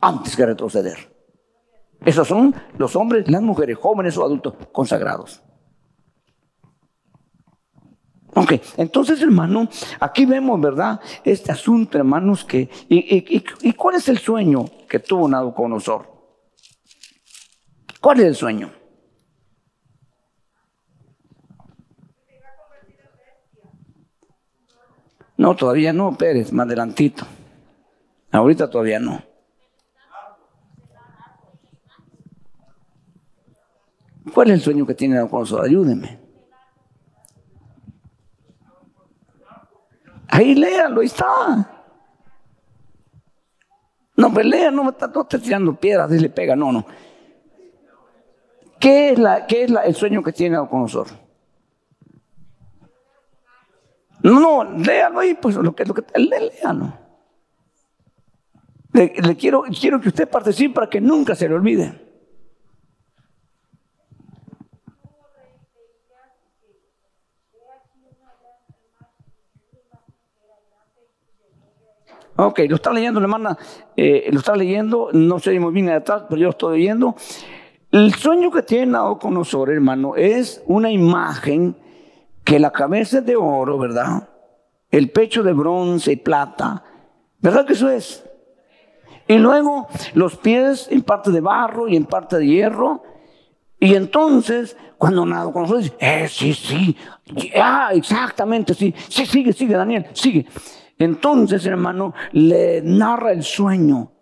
antes que retroceder. Esos son los hombres, las mujeres, jóvenes o adultos consagrados. Ok, entonces hermano, aquí vemos, ¿verdad? Este asunto, hermanos, que... ¿Y, cuál es el sueño que tuvo Nabucodonosor? ¿Cuál es el sueño? No, todavía no, Pérez, más adelantito. Ahorita todavía no. ¿Cuál es el sueño que tiene Nabucodonosor? Ayúdeme. Ahí léalo, ahí está. No, pues lea, no, no esté tirando piedras le pega, no, no. ¿Qué es, la, qué es el sueño que tiene nosotros? No, no, léalo ahí, pues lo que, lo que léalo. Le, le, quiero, quiero que usted participe para que nunca se le olvide. Ok, lo está leyendo, hermana, eh, lo está leyendo, no sé muy bien de atrás, pero yo lo estoy leyendo. El sueño que tiene Nabucodonosor, hermano, es una imagen que la cabeza es de oro, ¿verdad? El pecho de bronce y plata. ¿Verdad que eso es? Y luego los pies en parte de barro y en parte de hierro. Y entonces, cuando Nabucodonosor dice, eh, sí, sí, ah, exactamente, sí, sí, sigue, sigue, Daniel, sigue. Entonces, hermano, le narra el sueño.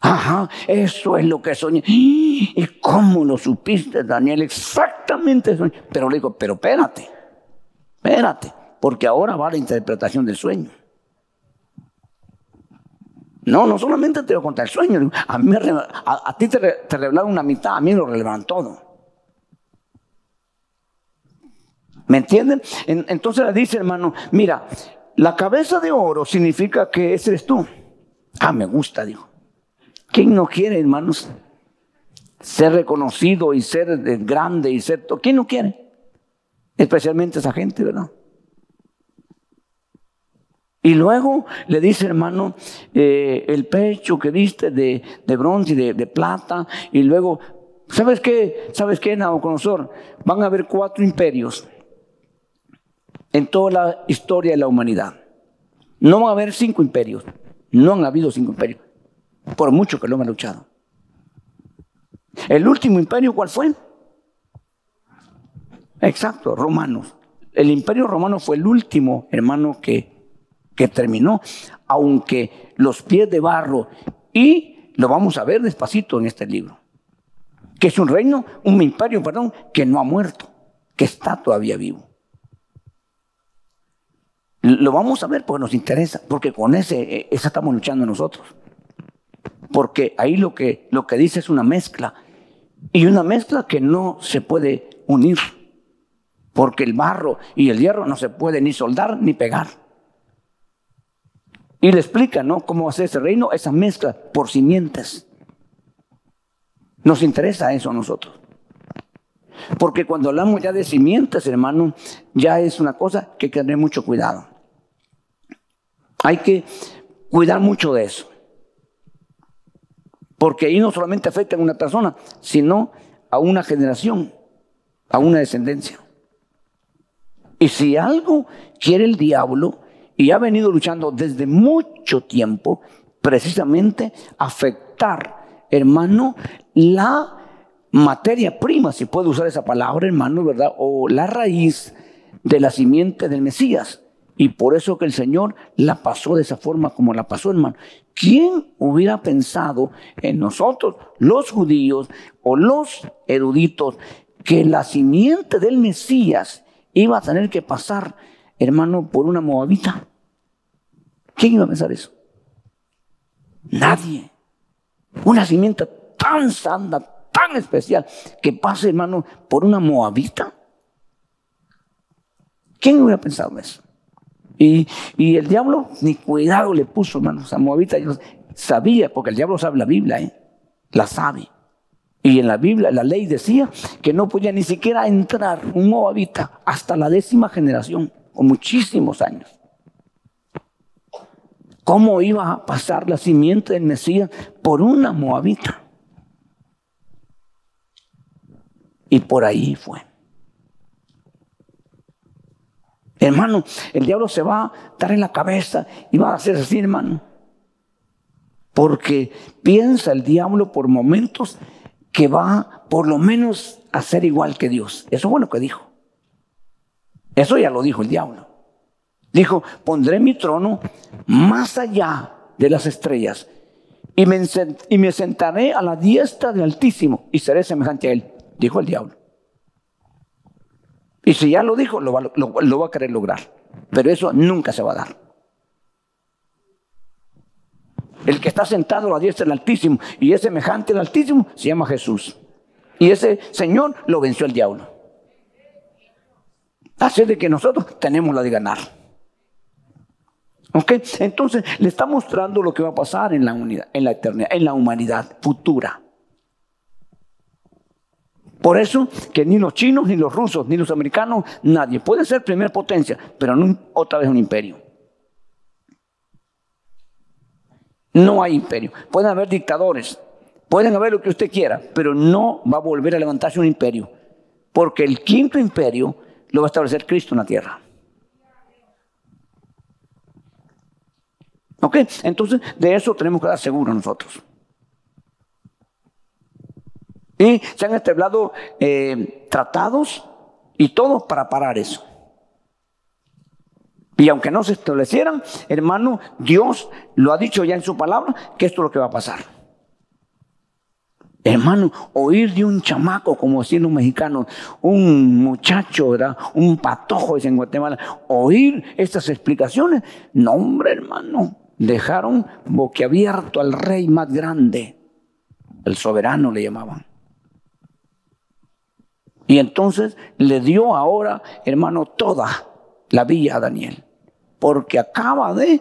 Ajá, eso es lo que soñé. ¿Y cómo lo supiste, Daniel? Exactamente eso. Pero le digo, pero espérate, espérate, porque ahora va la interpretación del sueño. No, no solamente te lo contar el sueño, a, mí a, ti te, te, revelaron una mitad, a mí lo revelaron todo. ¿Me entienden? entonces le dice, hermano, mira, la cabeza de oro significa que ese eres tú. Ah, me gusta, dijo. ¿Quién no quiere, hermanos? Ser reconocido y ser grande y ser... ¿Quién no quiere? Especialmente esa gente, ¿verdad? Y luego le dice, hermano, eh, el pecho que diste de, bronce y de, plata. Y luego, ¿sabes qué? ¿Sabes qué, Nabucodonosor? Van a haber cuatro imperios en toda la historia de la humanidad. No van a haber cinco imperios. No han habido cinco imperios. Por mucho que lo han luchado. El último imperio, ¿cuál fue? Exacto, romanos. El imperio romano fue el último, hermano, que, que terminó, aunque los pies de barro, y lo vamos a ver despacito en este libro, que es un reino, un imperio, perdón, que no ha muerto, que está todavía vivo. Lo vamos a ver porque nos interesa, porque con ese, eh, esa estamos luchando nosotros. Porque ahí lo que, lo que dice es una mezcla, y una mezcla que no se puede unir porque el barro y el hierro no se puede ni soldar ni pegar. Y le explica, ¿no? Cómo hacer ese reino, esa mezcla por simientes. Nos interesa eso a nosotros. Porque cuando hablamos ya de simientes, hermano, ya es una cosa que hay que tener mucho cuidado. Hay que cuidar mucho de eso. Porque ahí no solamente afecta a una persona, sino a una generación, a una descendencia. Y si algo quiere el diablo, y ha venido luchando desde mucho tiempo, precisamente afectar, hermano, la materia prima, si puede usar esa palabra, hermano, ¿verdad? O la raíz de la simiente del Mesías. Y por eso que el Señor la pasó de esa forma como la pasó, hermano. ¿Quién hubiera pensado en nosotros, los judíos o los eruditos, que la simiente del Mesías iba a tener que pasar, hermano, por una moabita. ¿Quién iba a pensar eso? Nadie. Una simiente tan santa, tan especial, que pase, hermano, por una moabita. ¿Quién hubiera pensado eso? Y, el diablo ni cuidado le puso, hermanos, a moabita. Sabía, porque el diablo sabe la Biblia, ¿eh? la sabe. Y en la Biblia, la ley decía que no podía ni siquiera entrar un moabita hasta la décima generación, o muchísimos años. ¿Cómo iba a pasar la simiente del Mesías por una moabita? Y por ahí fue. Hermano, el diablo se va a dar en la cabeza y va a hacer así, hermano. Porque piensa el diablo por momentos que va por lo menos a ser igual que Dios. Eso fue lo que dijo. Eso ya lo dijo el diablo. Dijo, pondré mi trono más allá de las estrellas y me, sentaré a la diestra del Altísimo y seré semejante a él, dijo el diablo. Y si ya lo dijo, lo va, a querer lograr. Pero eso nunca se va a dar. El que está sentado a la diestra del Altísimo y es semejante al Altísimo se llama Jesús. Y ese Señor lo venció el diablo. Así de que nosotros tenemos la de ganar. ¿Ok? Entonces le está mostrando lo que va a pasar en la unidad, en la eternidad, en la humanidad futura. Por eso que ni los chinos, ni los rusos, ni los americanos, nadie puede ser primera potencia, pero no otra vez un imperio. No hay imperio. Pueden haber dictadores, pueden haber lo que usted quiera, pero no va a volver a levantarse un imperio, porque el quinto imperio lo va a establecer Cristo en la tierra. ¿Ok? Entonces, de eso tenemos que dar seguro nosotros. Y se han establecido eh, tratados y todo para parar eso. Y aunque no se establecieran, hermano, Dios lo ha dicho ya en su palabra, que esto es lo que va a pasar. Hermano, oír de un chamaco, como decían los mexicanos, un muchacho, ¿verdad? Un patojo, en Guatemala, oír estas explicaciones. No, hombre, hermano, dejaron boquiabierto al rey más grande. El soberano le llamaban. Y entonces le dio ahora, hermano, toda la villa a Daniel. Porque acaba de,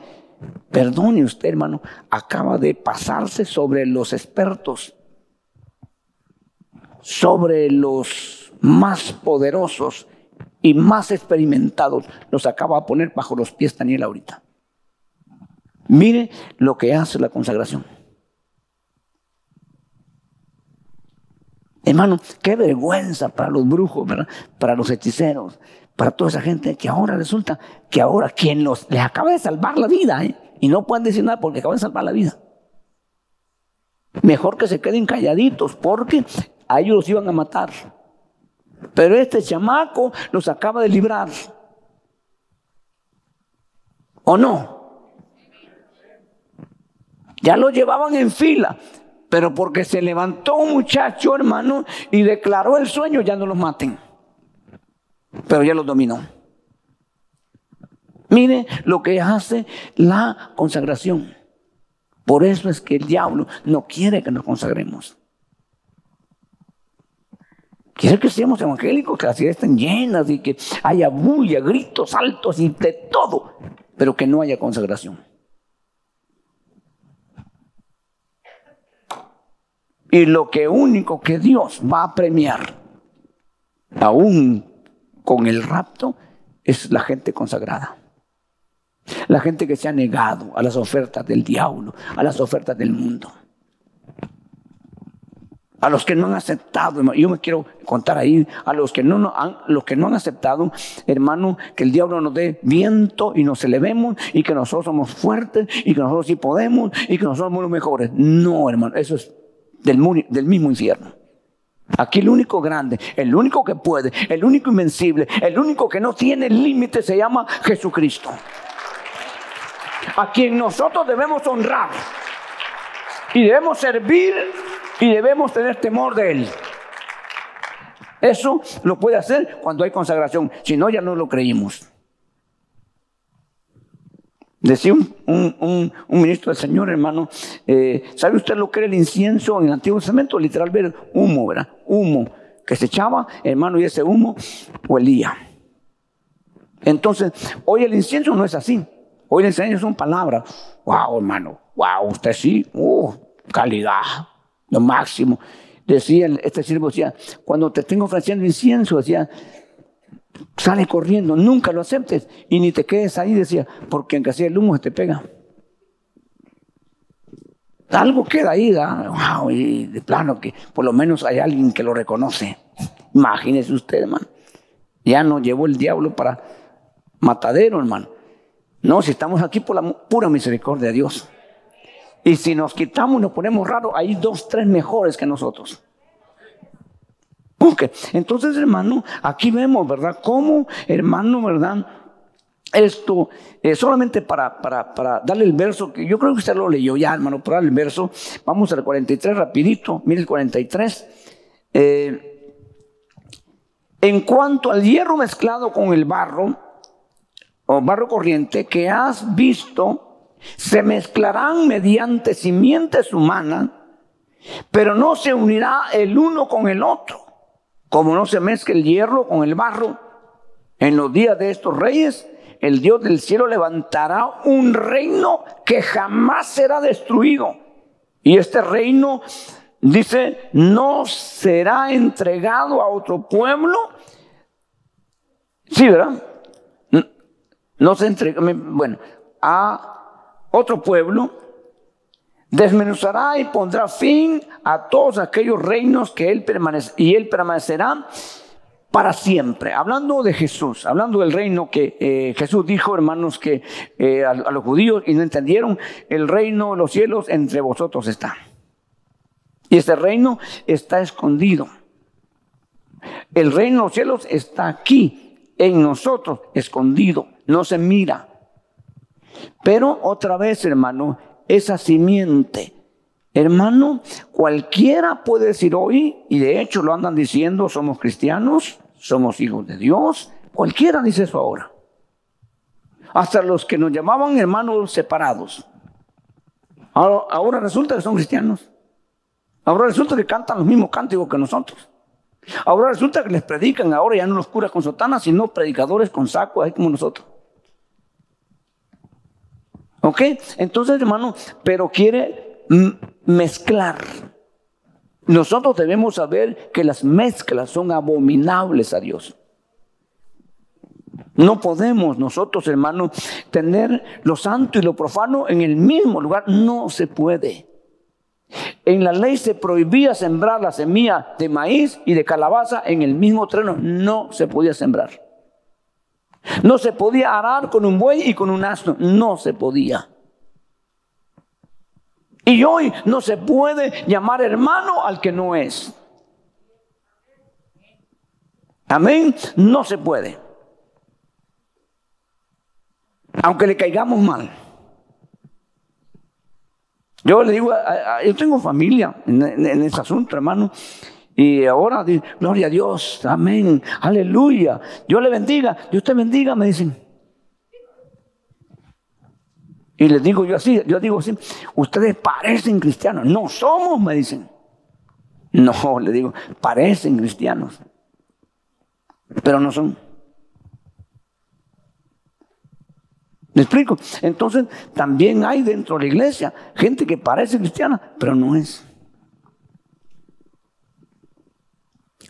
perdone usted, hermano, acaba de pasarse sobre los expertos sobre los más poderosos y más experimentados, los acaba de poner bajo los pies Daniel ahorita. Mire lo que hace la consagración. Hermano, qué vergüenza para los brujos, para los hechiceros, para toda esa gente que ahora resulta que ahora quien los, les acaba de salvar la vida, ¿eh? y no pueden decir nada porque acaba de salvar la vida. Mejor que se queden calladitos porque a ellos los iban a matar. Pero este chamaco los acaba de librar. ¿O no? Ya lo llevaban en fila, pero porque se levantó un muchacho, hermano, y declaró el sueño, ya no los maten. Pero ya los dominó. Mire lo que hace la consagración. Por eso es que el diablo no quiere que nos consagremos. Quiere que seamos evangélicos, que las ciudades estén llenas y que haya bulla, gritos altos y de todo, pero que no haya consagración. Y lo que único que Dios va a premiar, aún con el rapto, es la gente consagrada. La gente que se ha negado a las ofertas del diablo, a las ofertas del mundo a los que no han aceptado, yo me quiero contar ahí, a los que no, han, los que no han aceptado, hermano, que el diablo nos dé viento y nos elevemos y que nosotros somos fuertes y que nosotros sí podemos y que nosotros somos los mejores. No, hermano, eso es del, mismo infierno. Aquí el único grande, el único que puede, el único invencible, el único que no tiene límite se llama Jesucristo. A quien nosotros debemos honrar y debemos servir y debemos tener temor de Él. Eso lo puede hacer cuando hay consagración, si no ya no lo creímos. Decía un, ministro del Señor, hermano, eh, ¿sabe usted lo que era el incienso en el Antiguo Testamento? Literal, ver humo, ¿verdad? Humo que se echaba, hermano, y ese humo huelía. Entonces, hoy el incienso no es así. Hoy el incienso son palabras. Wow, hermano, wow, usted sí, uh, calidad, lo máximo. Decía este siervo, decía, cuando te tengo ofreciendo incienso, decía, sale corriendo, nunca lo aceptes y ni te quedes ahí, decía, porque aunque sea el humo se te pega. Algo queda ahí, wow, y de plano que por lo menos hay alguien que lo reconoce. Imagínese usted, hermano. Ya nos llevó el diablo para matadero, hermano. No, si estamos aquí por la pura misericordia de Dios. Y si nos quitamos nos ponemos raros, hay dos, tres mejores que nosotros. Entonces hermano, aquí vemos, ¿verdad? Cómo, hermano, ¿verdad? Esto, solamente para, para, darle el verso, que yo creo que usted lo leyó ya, hermano, para el verso, vamos al 43 rapidito, mire el 43. Eh, en cuanto al hierro mezclado con el barro, o barro corriente, que has visto se mezclarán mediante simientes humanas, pero no se unirá el uno con el otro, como no se mezcla el hierro con el barro. En los días de estos reyes, el Dios del cielo levantará un reino que jamás será destruido. Y este reino, dice, no será entregado a otro pueblo. Sí, ¿verdad? No se entrega, bueno, a otro pueblo, desmenuzará y pondrá fin a todos aquellos reinos que él permanece, y él permanecerá para siempre. Hablando de Jesús, hablando del reino que eh, Jesús dijo, hermanos, que eh, a, a, los judíos y no entendieron, el reino de los cielos entre vosotros está. Y este reino está escondido. El reino de los cielos está aquí, en nosotros, escondido, no se mira. Pero otra vez, hermano, esa simiente, Hermano, cualquiera puede decir hoy, y de hecho lo andan diciendo, somos cristianos, somos hijos de Dios. Cualquiera dice eso ahora. Hasta los que nos llamaban hermanos separados. Ahora, resulta que son cristianos. Ahora resulta que cantan los mismos cánticos que nosotros. Ahora resulta que les predican, ahora ya no los curas con sotanas, sino predicadores con saco, ahí como nosotros. ¿Ok? Entonces, hermano, pero quiere mezclar. Nosotros debemos saber que las mezclas son abominables a Dios. No podemos nosotros, hermanos, tener lo santo y lo profano en el mismo lugar. No se puede. En la ley se prohibía sembrar la semilla de maíz y de calabaza en el mismo terreno. No se podía sembrar. No se podía arar con un buey y con un asno. No se podía. Y hoy no se puede llamar hermano al que no es. Amén. No se puede. Aunque le caigamos mal. Yo le digo, yo tengo familia en, en ese asunto, hermano. Y ahora, gloria a Dios, amén, aleluya. Dios le bendiga, Dios te bendiga, me dicen. Y les digo yo así, yo digo así, ustedes parecen cristianos. No somos, me dicen. No, le digo, parecen cristianos. Pero no son. ¿Me explico? Entonces, también hay dentro de la iglesia gente que parece cristiana, pero no es.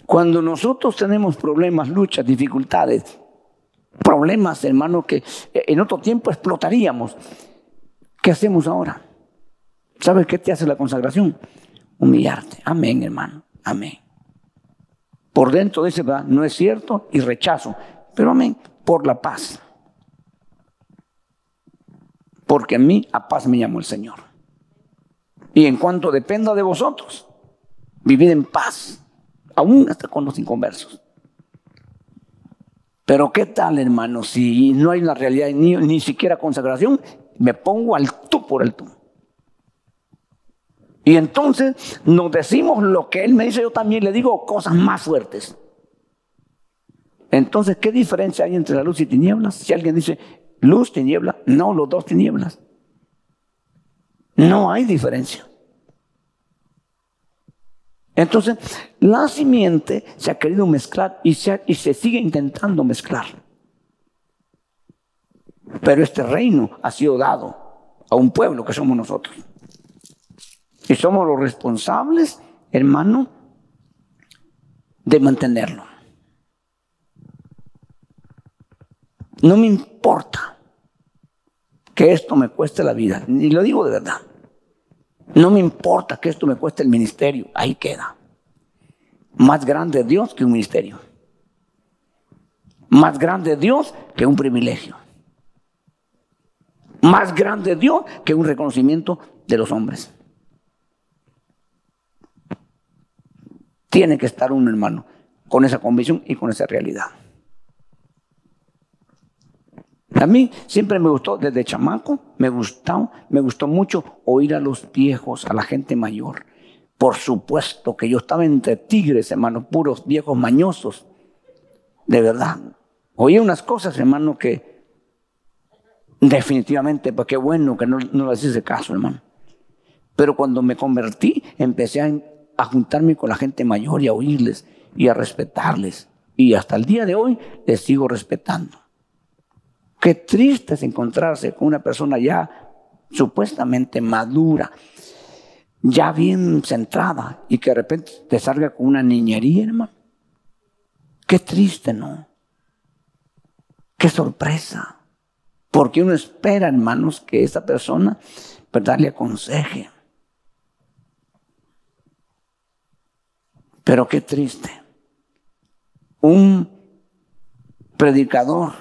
Cuando nosotros tenemos problemas, luchas, dificultades, problemas, hermano, que en otro tiempo explotaríamos, ¿Qué hacemos ahora? ¿Sabes qué te hace la consagración? Humillarte. Amén, hermano. Amén. Por dentro de ese no es cierto y rechazo. Pero amén, por la paz. Porque a mí a paz me llamó el Señor. Y en cuanto dependa de vosotros, vivir en paz, aún hasta con los inconversos. Pero qué tal, hermano, si no hay una realidad ni, ni siquiera consagración me pongo al tú por el tú. Y entonces nos decimos lo que él me dice, yo también le digo cosas más fuertes. Entonces, ¿qué diferencia hay entre la luz y tinieblas? Si alguien dice luz, tiniebla, no, los dos tinieblas. No hay diferencia. Entonces, la simiente se ha querido mezclar y se, sigue intentando mezclar. Pero este reino ha sido dado a un pueblo que somos nosotros. Y somos los responsables, hermano, de mantenerlo. No me importa que esto me cueste la vida, ni lo digo de verdad. No me importa que esto me cueste el ministerio, ahí queda. Más grande Dios que un ministerio. Más grande Dios que un privilegio más grande Dios que un reconocimiento de los hombres. Tiene que estar un hermano con esa convicción y con esa realidad. A mí siempre me gustó, desde chamaco, me gustó, me gustó mucho oír a los viejos, a la gente mayor. Por supuesto que yo estaba entre tigres, hermano, puros viejos mañosos. De verdad. Oí unas cosas, hermano, que Definitivamente, pues qué bueno que no, no le hice caso, hermano. Pero cuando me convertí, empecé a, juntarme con la gente mayor y a oírles y a respetarles. Y hasta el día de hoy les sigo respetando. Qué triste es encontrarse con una persona ya supuestamente madura, ya bien centrada, y que de repente te salga con una niñería, hermano. Qué triste, ¿no? Qué sorpresa. Porque uno espera, hermanos, que esa persona, ¿verdad?, le aconseje. Pero qué triste. Un predicador,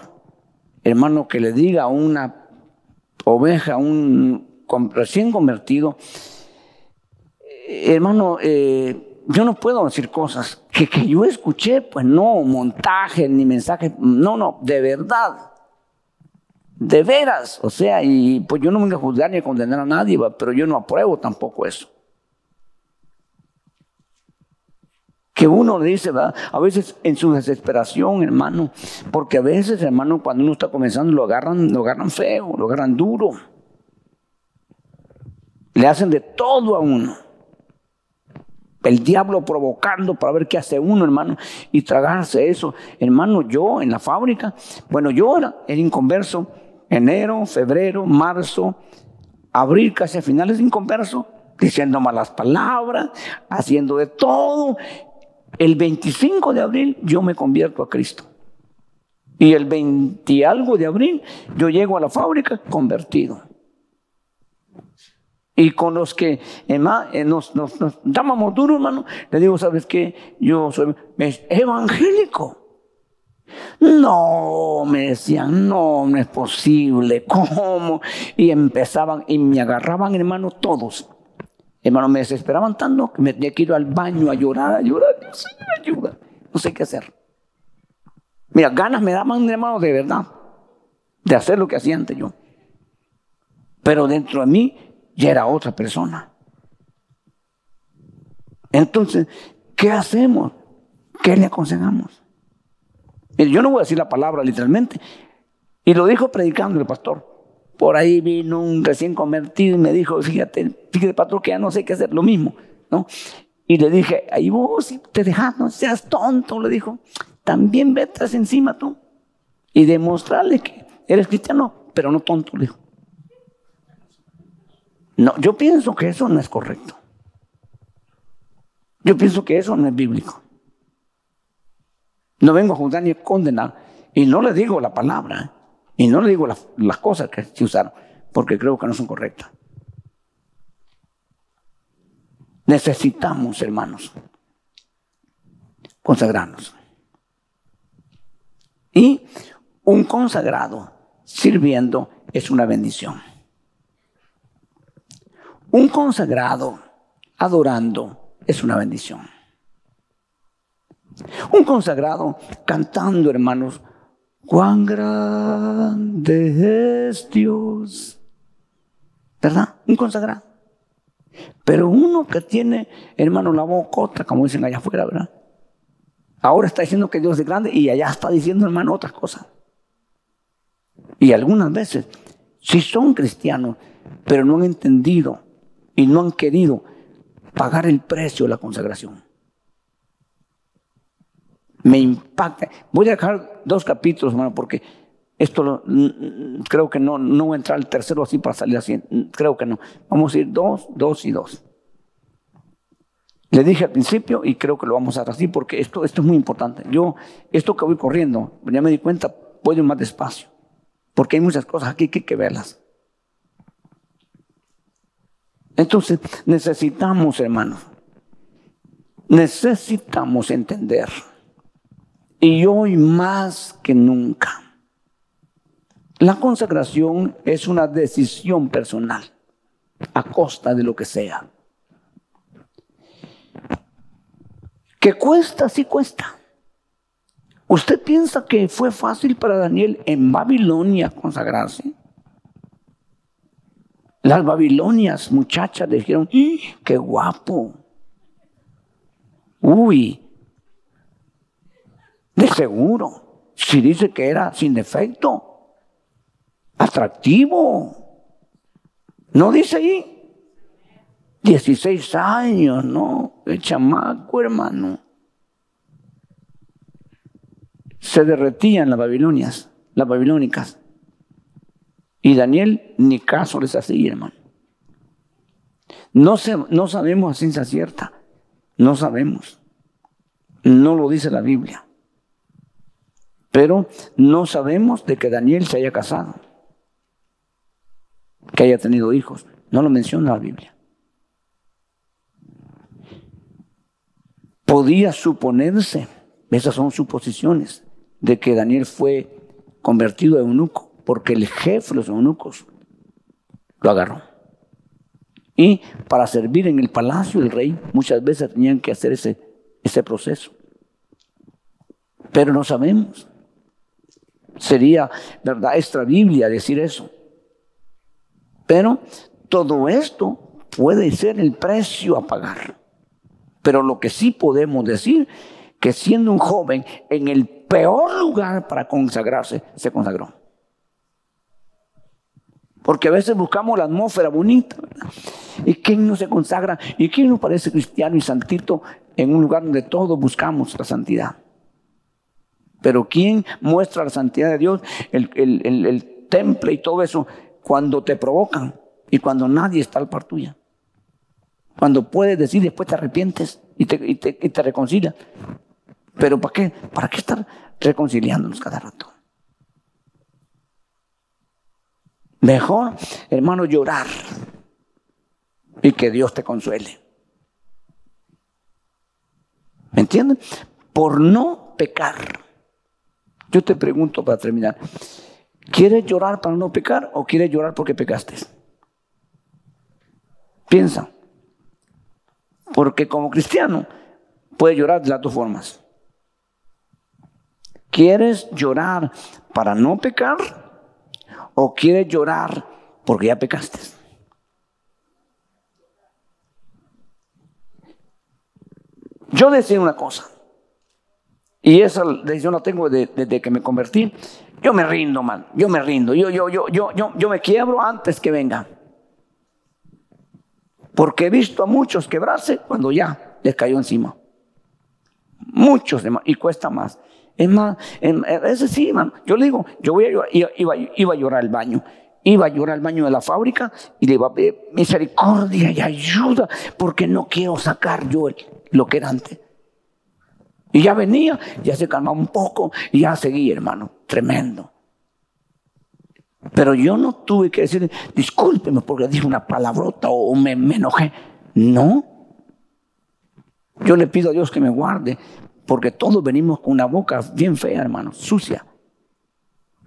hermano, que le diga a una oveja, un recién convertido, hermano, eh, yo no puedo decir cosas que, yo escuché, pues no, montaje ni mensaje, no, no, de verdad. De veras, o sea, y pues yo no vengo a juzgar ni a condenar a nadie, pero yo no apruebo tampoco eso. que uno le dice, ¿verdad? A veces en su desesperación, hermano, porque a veces, hermano, cuando uno está comenzando lo agarran, lo agarran feo, lo agarran duro. Le hacen de todo a uno. El diablo provocando para ver qué hace uno, hermano, y tragarse eso. Hermano, yo en la fábrica, bueno, yo era el inconverso, enero, febrero, marzo, abril, casi a finales inconverso, diciendo malas palabras, haciendo de todo. El 25 de abril yo me convierto a Cristo. Y el 20 algo de abril yo llego a la fábrica convertido. Y con los que eh, nos, nos, nos, llamamos duro, hermano, le digo, ¿sabes qué? Yo soy evangélico. No, me decían, no, no es posible, ¿cómo? Y empezaban y me agarraban, hermano, todos. Hermano, me desesperaban tanto que me tenía que ir al baño a llorar, a llorar. Dios me ayuda. No sé qué hacer. Mira, ganas me daban, hermano, de verdad, de hacer lo que hacía antes yo. Pero dentro de mí ya era otra persona. Entonces, ¿qué hacemos? ¿Qué le aconsejamos? Yo no voy a decir la palabra literalmente. Y lo dijo predicando el pastor. Por ahí vino un recién convertido y me dijo, fíjate, fíjate, patrón, que ya no sé qué hacer, lo mismo, ¿no? Y le dije, ahí vos, si te dejas, no seas tonto, le dijo, también vete encima tú y demostrarle que eres cristiano, pero no tonto, le dijo. No, yo pienso que eso no es correcto. Yo pienso que eso no es bíblico. No vengo a juzgar ni a condenar. Y no le digo la palabra. ¿eh? Y no le digo las, cosas que se usaron, porque creo que no son correctas. Necesitamos, hermanos, consagrarnos. Y un consagrado sirviendo es una bendición. Un consagrado adorando es una bendición. Un consagrado cantando, hermanos, cuán grande es Dios. ¿Verdad? Un consagrado. Pero uno que tiene, hermano, la bocota, como dicen allá afuera, ¿verdad? Ahora está diciendo que Dios es grande y allá está diciendo, hermano, otras cosas. Y algunas veces, si son cristianos, pero no han entendido y no han querido pagar el precio de la consagración me impacta. Voy a dejar dos capítulos, hermano, porque esto creo que no, no voy a entrar al tercero así para salir así. Creo que no. Vamos a ir dos, dos y dos. Le dije al principio y creo que lo vamos a hacer así porque esto, esto es muy importante. Yo, esto que voy corriendo, ya me di cuenta, voy ir más despacio. Porque hay muchas cosas aquí que hay que verlas. Entonces, necesitamos, hermanos, necesitamos entender y hoy más que nunca. La consagración es una decisión personal, a costa de lo que sea. Que cuesta, sí cuesta. ¿Usted piensa que fue fácil para Daniel en Babilonia consagrarse? Las babilonias, muchachas, dijeron, qué guapo. Uy, de seguro, si dice que era sin defecto, atractivo. ¿No dice ahí? 16 años, ¿no? El chamaco, hermano. Se derretían las babilonias, las babilónicas. Y Daniel ni caso les hacía, hermano. No, no sabemos a ciencia cierta. No sabemos. No lo dice la Biblia. Pero no sabemos de que Daniel se haya casado, que haya tenido hijos. No lo menciona la Biblia. Podía suponerse, esas son suposiciones, de que Daniel fue convertido en eunuco, porque el jefe de los eunucos lo agarró. Y para servir en el palacio del rey, muchas veces tenían que hacer ese, ese proceso. Pero no sabemos. Sería, ¿verdad?, extra Biblia decir eso. Pero todo esto puede ser el precio a pagar Pero lo que sí podemos decir, que siendo un joven en el peor lugar para consagrarse, se consagró. Porque a veces buscamos la atmósfera bonita. ¿Y quién no se consagra? ¿Y quién no parece cristiano y santito en un lugar donde todos buscamos la santidad? Pero ¿quién muestra la santidad de Dios? El, el temple y todo eso cuando te provocan y cuando nadie está al par tuya. Cuando puedes decir después te arrepientes y te, y reconcilias. Pero ¿para qué? ¿Para qué estar reconciliándonos cada rato? Mejor, hermano, llorar y que Dios te consuele. ¿Me entienden? Por no pecar. Yo te pregunto para terminar, ¿quieres llorar para no pecar o quieres llorar porque pecaste? Piensa. Porque como cristiano puedes llorar de las dos formas. ¿Quieres llorar para no pecar? O quieres llorar porque ya pecaste? Yo decía una cosa, y esa decisión la tengo desde, que me convertí. Yo me rindo, man. Yo me rindo. Yo, yo, yo, yo, yo, yo me quiebro antes que venga. Porque he visto a muchos quebrarse cuando ya les cayó encima. Muchos, y cuesta más. Es más, ese sí, hermano. Yo le digo, yo voy a llorar, iba, iba, a llorar al baño. Iba a llorar al baño de la fábrica y le iba a pedir misericordia y ayuda porque no quiero sacar yo lo que era antes. Y ya venía, ya se calmaba un poco y ya seguía, hermano. Tremendo. Pero yo no tuve que decir, discúlpeme porque dije una palabrota o me enojé. No. Yo le pido a Dios que me guarde porque todos venimos con una boca bien fea, hermano, sucia.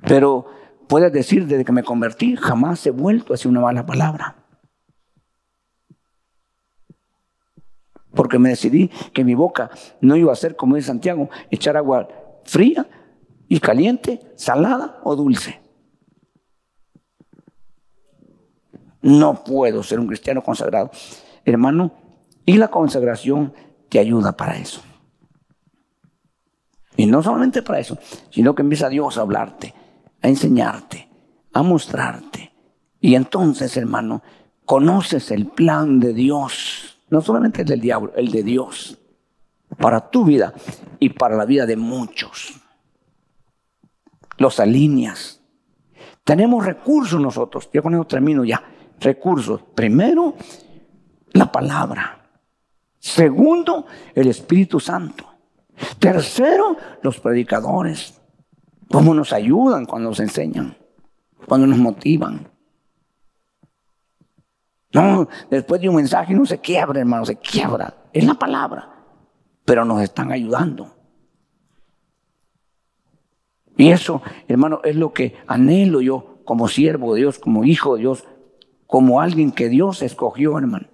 Pero puedes decir, desde que me convertí, jamás he vuelto a decir una mala palabra. Porque me decidí que mi boca no iba a ser, como dice Santiago, echar agua fría y caliente, salada o dulce. No puedo ser un cristiano consagrado. Hermano, y la consagración te ayuda para eso. Y no solamente para eso, sino que empieza Dios a hablarte, a enseñarte, a mostrarte. Y entonces, hermano, conoces el plan de Dios, no solamente el del diablo, el de Dios, para tu vida y para la vida de muchos. Los alineas. Tenemos recursos nosotros, yo con eso termino ya. Recursos. Primero, la palabra. Segundo, el Espíritu Santo. Tercero, los predicadores. ¿Cómo nos ayudan cuando nos enseñan? Cuando nos motivan. No, después de un mensaje no se quiebra, hermano, se quiebra. Es la palabra. Pero nos están ayudando. Y eso, hermano, es lo que anhelo yo como siervo de Dios, como hijo de Dios, como alguien que Dios escogió, hermano.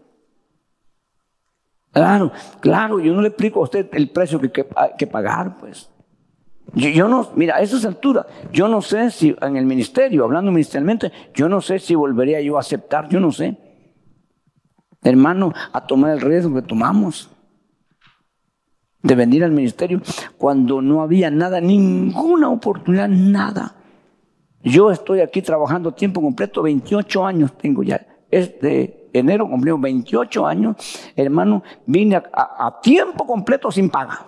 Claro, claro, yo no le explico a usted el precio que hay que pagar, pues. Yo, no, mira, a esa altura, yo no sé si en el ministerio, hablando ministerialmente, yo no sé si volvería yo a aceptar, yo no sé. Hermano, a tomar el riesgo que tomamos de venir al ministerio cuando no había nada, ninguna oportunidad, nada. Yo estoy aquí trabajando tiempo completo, 28 años tengo ya. Es de enero cumplió 28 años, hermano, vine a, tiempo completo sin paga.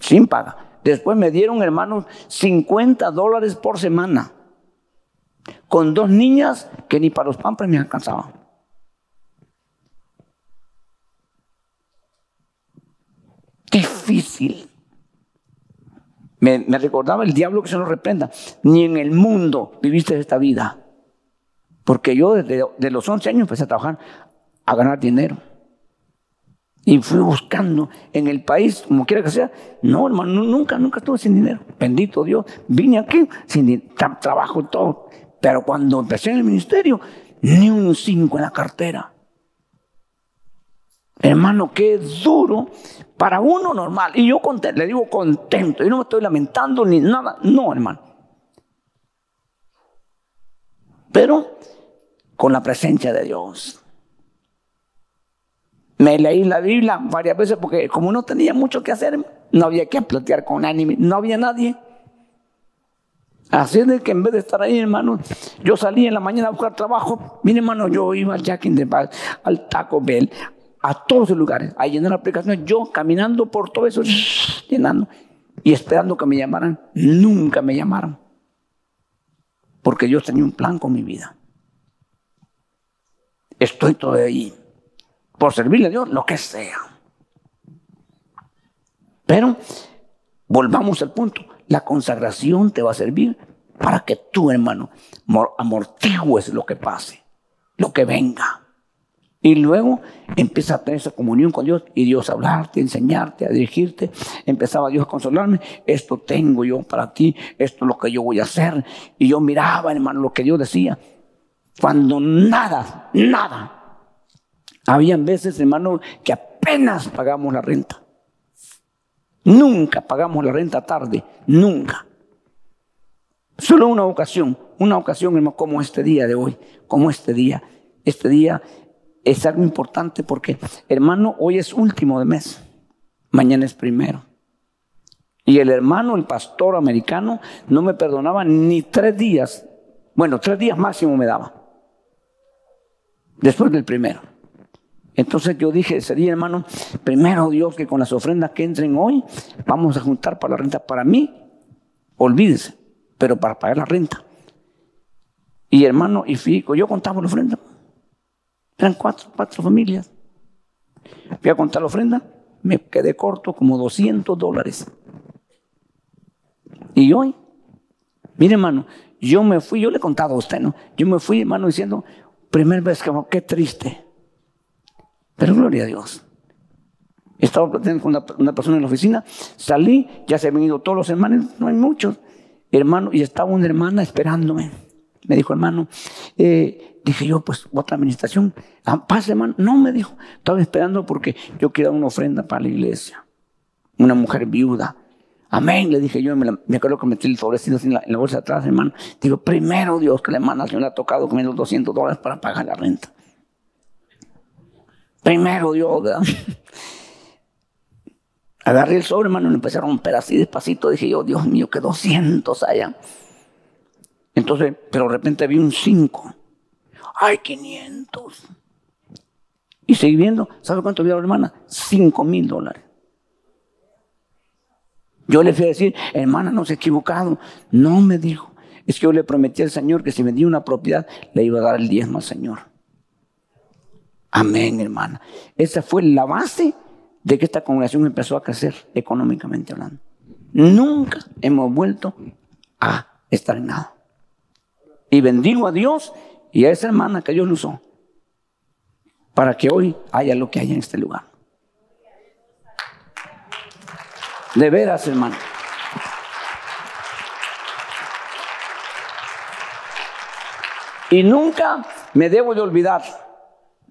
Sin paga. Después me dieron, hermanos, 50 dólares por semana. Con dos niñas que ni para los pampers me alcanzaban. Difícil. Me, me, recordaba el diablo que se nos reprenda. Ni en el mundo viviste esta vida. Porque yo desde los 11 años empecé a trabajar, a ganar dinero. Y fui buscando en el país, como quiera que sea. No, hermano, nunca, nunca estuve sin dinero. Bendito Dios. Vine aquí sin trabajo todo. Pero cuando empecé en el ministerio, ni un cinco en la cartera. Hermano, qué duro para uno normal. Y yo le digo contento. Yo no me estoy lamentando ni nada. No, hermano. Pero con la presencia de Dios. Me leí la Biblia varias veces porque como no tenía mucho que hacer, no había que platear con ánimo, no había nadie. Así es de que en vez de estar ahí, hermano, yo salí en la mañana a buscar trabajo. Mire, hermano, yo iba al Jack in the Box, al Taco Bell, a todos los lugares, a llenar aplicaciones. Yo caminando por todo eso, llenando y esperando que me llamaran. Nunca me llamaron. Porque Dios tenía un plan con mi vida. Estoy todavía ahí. Por servirle a Dios, lo que sea. Pero volvamos al punto. La consagración te va a servir para que tú, hermano, amortigues lo que pase, lo que venga. Y luego empieza a tener esa comunión con Dios y Dios a hablarte, a enseñarte, a dirigirte. Empezaba Dios a consolarme. Esto tengo yo para ti, esto es lo que yo voy a hacer. Y yo miraba, hermano, lo que Dios decía. Cuando nada, nada. Habían veces, hermano, que apenas pagamos la renta. Nunca pagamos la renta tarde, nunca. Solo una ocasión, una ocasión, hermano, como este día de hoy, como este día. Este día es algo importante porque, hermano, hoy es último de mes, mañana es primero. Y el hermano, el pastor americano, no me perdonaba ni tres días. Bueno, tres días máximo me daba. Después del primero. Entonces yo dije ese día, hermano, primero Dios, que con las ofrendas que entren hoy, vamos a juntar para la renta. Para mí, olvídese, pero para pagar la renta. Y hermano, y fijo, yo contaba la ofrenda. Eran cuatro, cuatro familias. Fui a contar la ofrenda, me quedé corto como 200 dólares. Y hoy, mire hermano, yo me fui, yo le he contado a usted, ¿no? Yo me fui, hermano, diciendo, primer vez que, qué triste. Pero gloria a Dios. Estaba platicando con una, persona en la oficina, salí, ya se han venido todos los hermanos, no hay muchos, hermano, y estaba una hermana esperándome. Me dijo, hermano, eh, dije yo, pues otra administración, ah, pase, hermano. No, me dijo, estaba esperando porque yo quiero dar una ofrenda para la iglesia. Una mujer viuda. Amén, le dije yo, me, acuerdo que metí el sobrecito en la, en la bolsa de atrás, hermano. Digo, primero Dios, que la hermana se me ha tocado con los 200 dólares para pagar la renta. Primero Dios, ¿verdad? Agarré el sobre, hermano, y lo empecé a romper así despacito. Dije yo, Dios mío, que 200 allá. Entonces, pero de repente vi un 5. ¡Ay, 500! Y seguí viendo, ¿sabe cuánto vio la hermana? 5 mil dólares. Yo le fui a decir, hermana, no se ha equivocado. No me dijo. Es que yo le prometí al Señor que si vendía una propiedad, le iba a dar el diezmo al Señor. Amén, hermana. Esa fue la base de que esta congregación empezó a crecer económicamente hablando. Nunca hemos vuelto a estar en nada. Y bendigo a Dios y a esa hermana que Dios lo usó para que hoy haya lo que haya en este lugar. De veras, hermano. Y nunca me debo de olvidar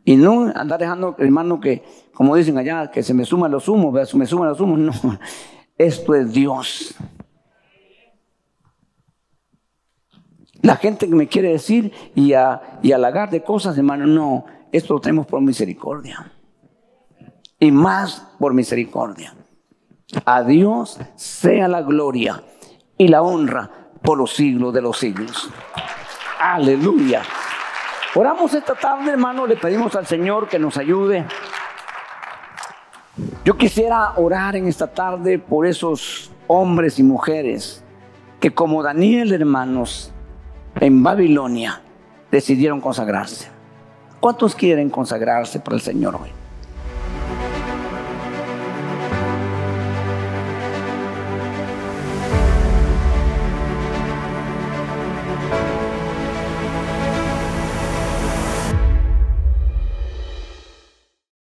y no andar dejando, hermano, que, como dicen allá, que se me suman los humos, se me suman los humos. No, esto es Dios. La gente que me quiere decir y, a, y halagar de cosas, hermano, no, esto lo tenemos por misericordia. Y más por misericordia. A Dios sea la gloria y la honra por los siglos de los siglos. Aleluya. Oramos esta tarde, hermano, le pedimos al Señor que nos ayude. Yo quisiera orar en esta tarde por esos hombres y mujeres que como Daniel, hermanos, en Babilonia decidieron consagrarse. ¿Cuántos quieren consagrarse para el Señor hoy?